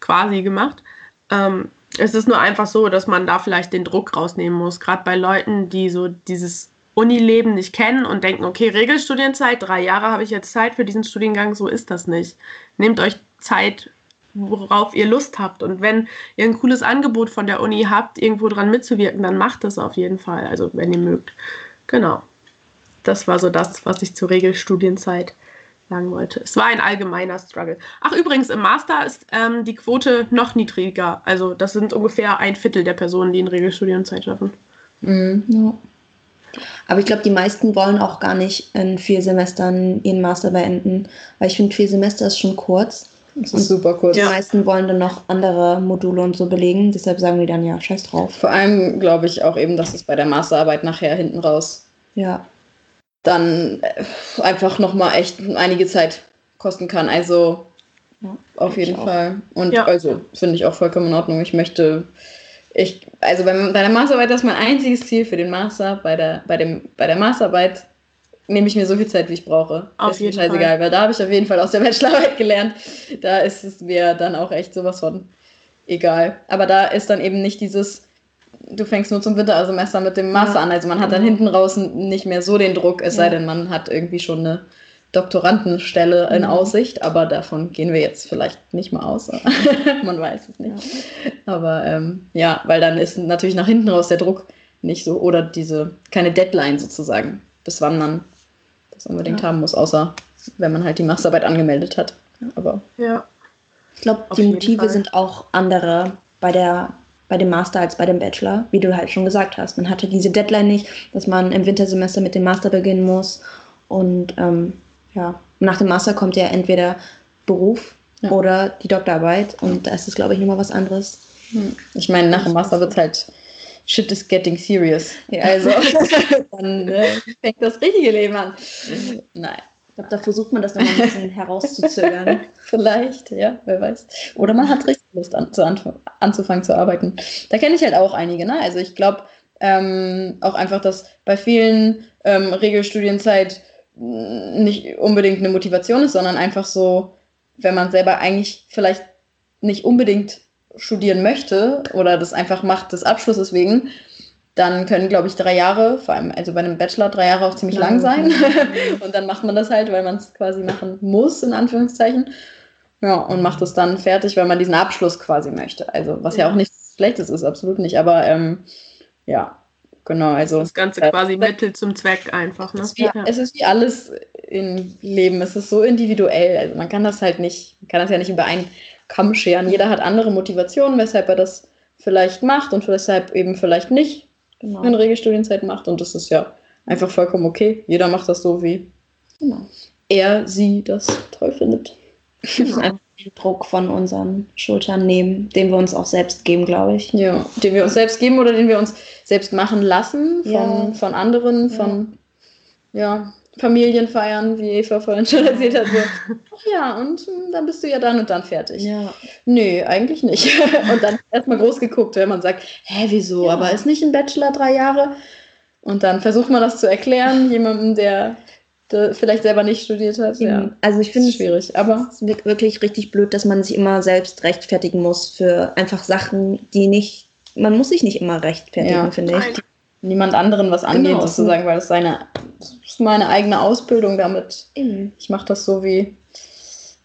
Speaker 1: quasi gemacht. Ähm, Es ist nur einfach so, dass man da vielleicht den Druck rausnehmen muss. Gerade bei Leuten, die so dieses Unileben nicht kennen und denken, okay, Regelstudienzeit, drei Jahre habe ich jetzt Zeit für diesen Studiengang, so ist das nicht. Nehmt euch Zeit, worauf ihr Lust habt. Und wenn ihr ein cooles Angebot von der Uni habt, irgendwo dran mitzuwirken, dann macht das auf jeden Fall. Also wenn ihr mögt. Genau. Das war so das, was ich zur Regelstudienzeit sagen wollte. Es war ein allgemeiner Struggle. Ach, übrigens, im Master ist ähm, die Quote noch niedriger. Also das sind ungefähr ein Viertel der Personen, die in Regelstudienzeit schaffen.
Speaker 3: Mhm. Aber ich glaube, die meisten wollen auch gar nicht in vier Semestern ihren Master beenden, weil ich finde, vier Semester ist schon kurz.
Speaker 2: Das ist super kurz.
Speaker 3: Die meisten wollen dann noch andere Module und so belegen, deshalb sagen die dann ja, scheiß drauf.
Speaker 2: Vor allem glaube ich auch eben, dass es bei der Masterarbeit nachher hinten raus
Speaker 3: Ja,
Speaker 2: dann äh, einfach nochmal echt einige Zeit kosten kann. Also
Speaker 3: Ja,
Speaker 2: auf jeden
Speaker 3: auch.
Speaker 2: Fall. Und
Speaker 1: Ja.
Speaker 2: also finde ich auch vollkommen in Ordnung. Ich möchte, ich, also bei, bei der Masterarbeit, das ist mein einziges Ziel für den Master. Bei der, bei dem, bei der Masterarbeit nehme ich mir so viel Zeit, wie ich brauche.
Speaker 1: Auf
Speaker 2: ist mir
Speaker 1: jeden
Speaker 2: scheißegal,
Speaker 1: Fall.
Speaker 2: weil da habe ich auf jeden Fall aus der Bachelorarbeit gelernt. Da ist es mir dann auch echt sowas von egal. Aber da ist dann eben nicht dieses, du fängst nur zum Wintersemester mit dem Master
Speaker 3: Ja.
Speaker 2: an. Also man hat dann
Speaker 1: Mhm.
Speaker 2: hinten raus nicht mehr so den Druck, es sei
Speaker 3: Ja.
Speaker 2: denn, man hat irgendwie schon eine Doktorandenstelle in
Speaker 3: Mhm.
Speaker 2: Aussicht, aber davon gehen wir jetzt vielleicht nicht mal aus. man weiß es nicht. Aber ähm, ja, weil dann ist natürlich nach hinten raus der Druck nicht so oder diese keine Deadline sozusagen, bis wann man das unbedingt
Speaker 3: Ja.
Speaker 2: haben muss, außer wenn man halt die Masterarbeit angemeldet hat. Aber
Speaker 1: Ja.
Speaker 3: ich glaube, die Motive
Speaker 1: Fall.
Speaker 3: sind auch andere bei der bei dem Master als bei dem Bachelor, wie du halt schon gesagt hast. Man hatte diese Deadline nicht, dass man im Wintersemester mit dem Master beginnen muss. Und ähm, ja, nach dem Master kommt ja entweder Beruf
Speaker 2: Ja.
Speaker 3: oder die Doktorarbeit. Und da ist es, glaube ich, nochmal was anderes.
Speaker 2: hm, ich meine, nach dem Master wird halt Shit is getting serious. Also dann äh, fängt das richtige Leben an. Nein.
Speaker 3: Ich glaube, da versucht man das nochmal ein bisschen herauszuzögern.
Speaker 2: Vielleicht, ja, wer weiß. Oder man hat richtig Lust an, zu anf anzufangen zu arbeiten. Da kenne ich halt auch einige, ne? Also ich glaube ähm, auch einfach, dass bei vielen ähm, Regelstudienzeit nicht unbedingt eine Motivation ist, sondern einfach so, wenn man selber eigentlich vielleicht nicht unbedingt studieren möchte oder das einfach macht des Abschlusses wegen, dann können, glaube ich, drei Jahre, vor allem also bei einem Bachelor, drei Jahre auch ziemlich lang sein. und dann macht man das halt, weil man es quasi machen muss, in Anführungszeichen. Ja, und macht es dann fertig, weil man diesen Abschluss quasi möchte. Also, was ja,
Speaker 1: Ja.
Speaker 2: auch nichts Schlechtes ist, absolut nicht. Aber ähm, ja, genau. Also,
Speaker 1: Das Ganze
Speaker 2: äh,
Speaker 1: quasi Mittel zum Zweck einfach. Ne?
Speaker 2: es ist, wie, es ist wie alles im Leben. Es ist so individuell. Also, man kann das halt nicht, man kann das ja nicht über einen Kamm scheren. Jeder hat andere Motivationen, weshalb er das vielleicht macht und weshalb eben vielleicht nicht
Speaker 3: Genau.
Speaker 2: in Regelstudienzeit macht. Und das ist ja einfach vollkommen okay. Jeder macht das so, wie
Speaker 3: Genau.
Speaker 2: er, sie das toll findet.
Speaker 3: Einfach den Druck von unseren Schultern nehmen, den wir uns auch selbst geben, glaube ich.
Speaker 2: Ja, den wir uns selbst geben oder den wir uns selbst machen lassen von,
Speaker 3: Ja.
Speaker 2: von anderen, von ja, Familienfeiern, wie Eva vorhin schon erzählt hat. So, ach ja, und hm, dann bist du ja dann und dann fertig.
Speaker 3: Ja.
Speaker 2: Nö, eigentlich nicht. und dann erstmal groß geguckt, wenn man sagt, hä, wieso?
Speaker 3: Ja.
Speaker 2: Aber ist nicht ein Bachelor drei Jahre? Und dann versucht man das zu erklären, jemandem, der, der vielleicht selber nicht studiert hat. Ja,
Speaker 3: Also ich finde es
Speaker 2: schwierig. Aber
Speaker 3: Es ist wirklich richtig blöd, dass man sich immer selbst rechtfertigen muss für einfach Sachen, die nicht. Man muss sich nicht immer rechtfertigen,
Speaker 2: Ja.
Speaker 3: finde ich.
Speaker 2: Niemand anderen was angeht,
Speaker 3: Genau.
Speaker 2: sozusagen, weil das seine, meine eigene Ausbildung damit. Ich mache das so, wie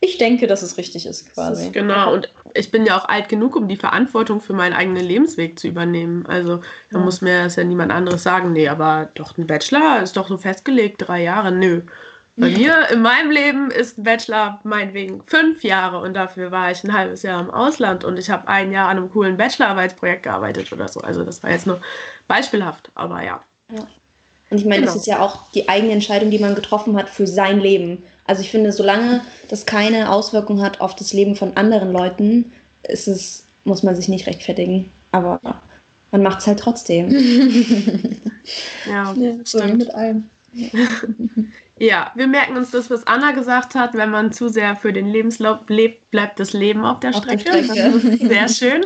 Speaker 2: ich denke, dass es richtig ist, quasi.
Speaker 1: Genau, und ich bin ja auch alt genug, um die Verantwortung für meinen eigenen Lebensweg zu übernehmen. Also da
Speaker 3: Ja.
Speaker 1: muss mir das ja niemand anderes sagen, nee, aber doch ein Bachelor ist doch so festgelegt, drei Jahre, nö. Bei mir in meinem Leben ist ein Bachelor meinetwegen fünf Jahre und dafür war ich ein halbes Jahr im Ausland und ich habe ein Jahr an einem coolen Bachelorarbeitsprojekt gearbeitet oder so. Also das war jetzt nur beispielhaft, aber ja.
Speaker 3: Und ich meine, das
Speaker 1: Genau.
Speaker 3: ist ja auch die eigene Entscheidung, die man getroffen hat für sein Leben. Also ich finde, solange das keine Auswirkung hat auf das Leben von anderen Leuten, ist es, muss man sich nicht rechtfertigen. Aber man macht es halt trotzdem.
Speaker 1: Ja,
Speaker 2: Ja,
Speaker 1: stimmt.
Speaker 2: mit allem.
Speaker 1: Ja, wir merken uns das, was Anna gesagt hat. Wenn man zu sehr für den Lebenslauf lebt, bleibt das Leben auf der
Speaker 3: Auf der
Speaker 1: Strecke.
Speaker 3: Strecke.
Speaker 1: Sehr schön.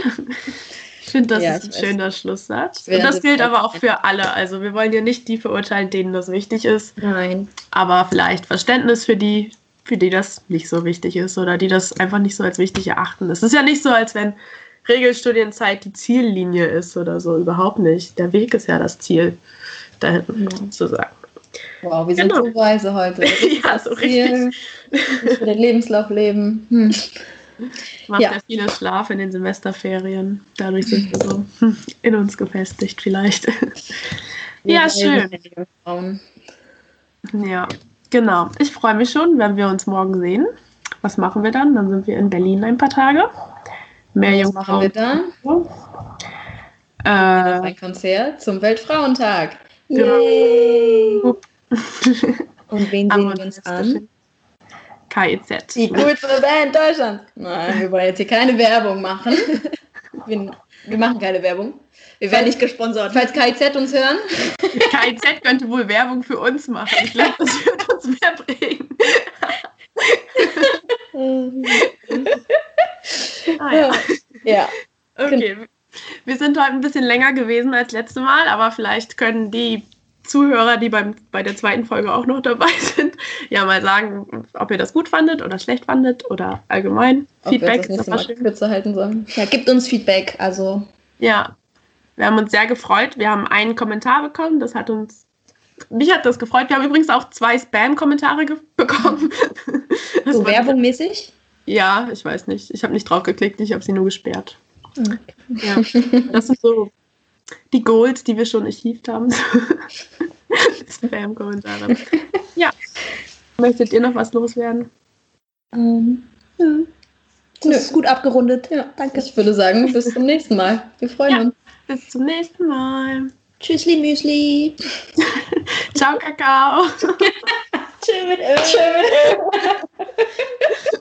Speaker 1: Ich finde, das
Speaker 2: Ja,
Speaker 1: ist ein
Speaker 2: ich weiß.
Speaker 1: schöner Schlusssatz. Und das gilt aber auch für alle. Also wir wollen ja nicht die verurteilen, denen das wichtig ist,
Speaker 3: Nein.
Speaker 1: aber vielleicht Verständnis für die, für die das nicht so wichtig ist oder die das einfach nicht so als wichtig erachten. Es ist ja nicht so, als wenn Regelstudienzeit die Ziellinie ist oder so. Überhaupt nicht. Der Weg ist ja das Ziel, dahin
Speaker 2: Ja.
Speaker 1: sozusagen.
Speaker 2: Wow, wir sind
Speaker 1: Genau.
Speaker 2: so weise heute.
Speaker 1: Ja, so richtig.
Speaker 2: Dass wir den Lebenslauf leben. Hm.
Speaker 1: Macht
Speaker 2: Ja.
Speaker 1: ja. viele Schlaf in den Semesterferien. Dadurch sind wir so in uns gefestigt vielleicht. ja,
Speaker 2: Wir
Speaker 1: schön.
Speaker 2: Frauen.
Speaker 1: Ja, genau. Ich freue mich schon, wenn wir uns morgen sehen. Was machen wir dann? Dann sind wir in Berlin ein paar Tage. Mehr
Speaker 2: Was machen wir da?
Speaker 1: Äh,
Speaker 2: Ein Konzert zum Weltfrauentag.
Speaker 1: Genau.
Speaker 3: Yay! Und wen sehen wir uns an?
Speaker 1: KIZ.
Speaker 2: Die coolste Band Deutschlands. Nein, wir wollen jetzt hier keine Werbung machen. Wir, wir machen keine Werbung. Wir werden nicht gesponsert. Falls KIZ uns hören,
Speaker 1: KIZ könnte wohl Werbung für uns machen. Ich glaube, das wird uns mehr bringen. Ah, ja.
Speaker 2: ja.
Speaker 1: Okay. Wir sind heute ein bisschen länger gewesen als letzte Mal, aber vielleicht können die Zuhörer, die beim, bei der zweiten Folge auch noch dabei sind, ja mal sagen, ob ihr das gut fandet oder schlecht fandet oder allgemein.
Speaker 2: Ob wir
Speaker 1: Feedback
Speaker 2: das
Speaker 1: ist immer
Speaker 2: Mal
Speaker 1: schön.
Speaker 2: kürzer halten sollen.
Speaker 3: Ja, gibt uns Feedback. Also,
Speaker 1: Ja, wir haben uns sehr gefreut. Wir haben einen Kommentar bekommen, das hat uns. Mich hat das gefreut. Wir haben übrigens auch zwei Spam-Kommentare bekommen. Das
Speaker 3: so werbungmäßig.
Speaker 1: Ja, ich weiß nicht. Ich habe nicht drauf geklickt, ich habe sie nur gesperrt.
Speaker 3: Okay.
Speaker 1: Ja. Das sind so die Goals, die wir schon achieved haben. Spam-Kommentare. Ja. Möchtet ihr noch was loswerden?
Speaker 3: Ähm, nö. Das
Speaker 2: Nö.
Speaker 3: ist gut abgerundet.
Speaker 2: Ja,
Speaker 3: Danke.
Speaker 2: Ich würde sagen, bis zum nächsten Mal. Wir freuen
Speaker 1: Ja.
Speaker 2: uns.
Speaker 1: Bis zum nächsten Mal.
Speaker 3: Tschüssli, Müsli.
Speaker 1: Ciao, Kakao.
Speaker 3: Tschüss mit Ö.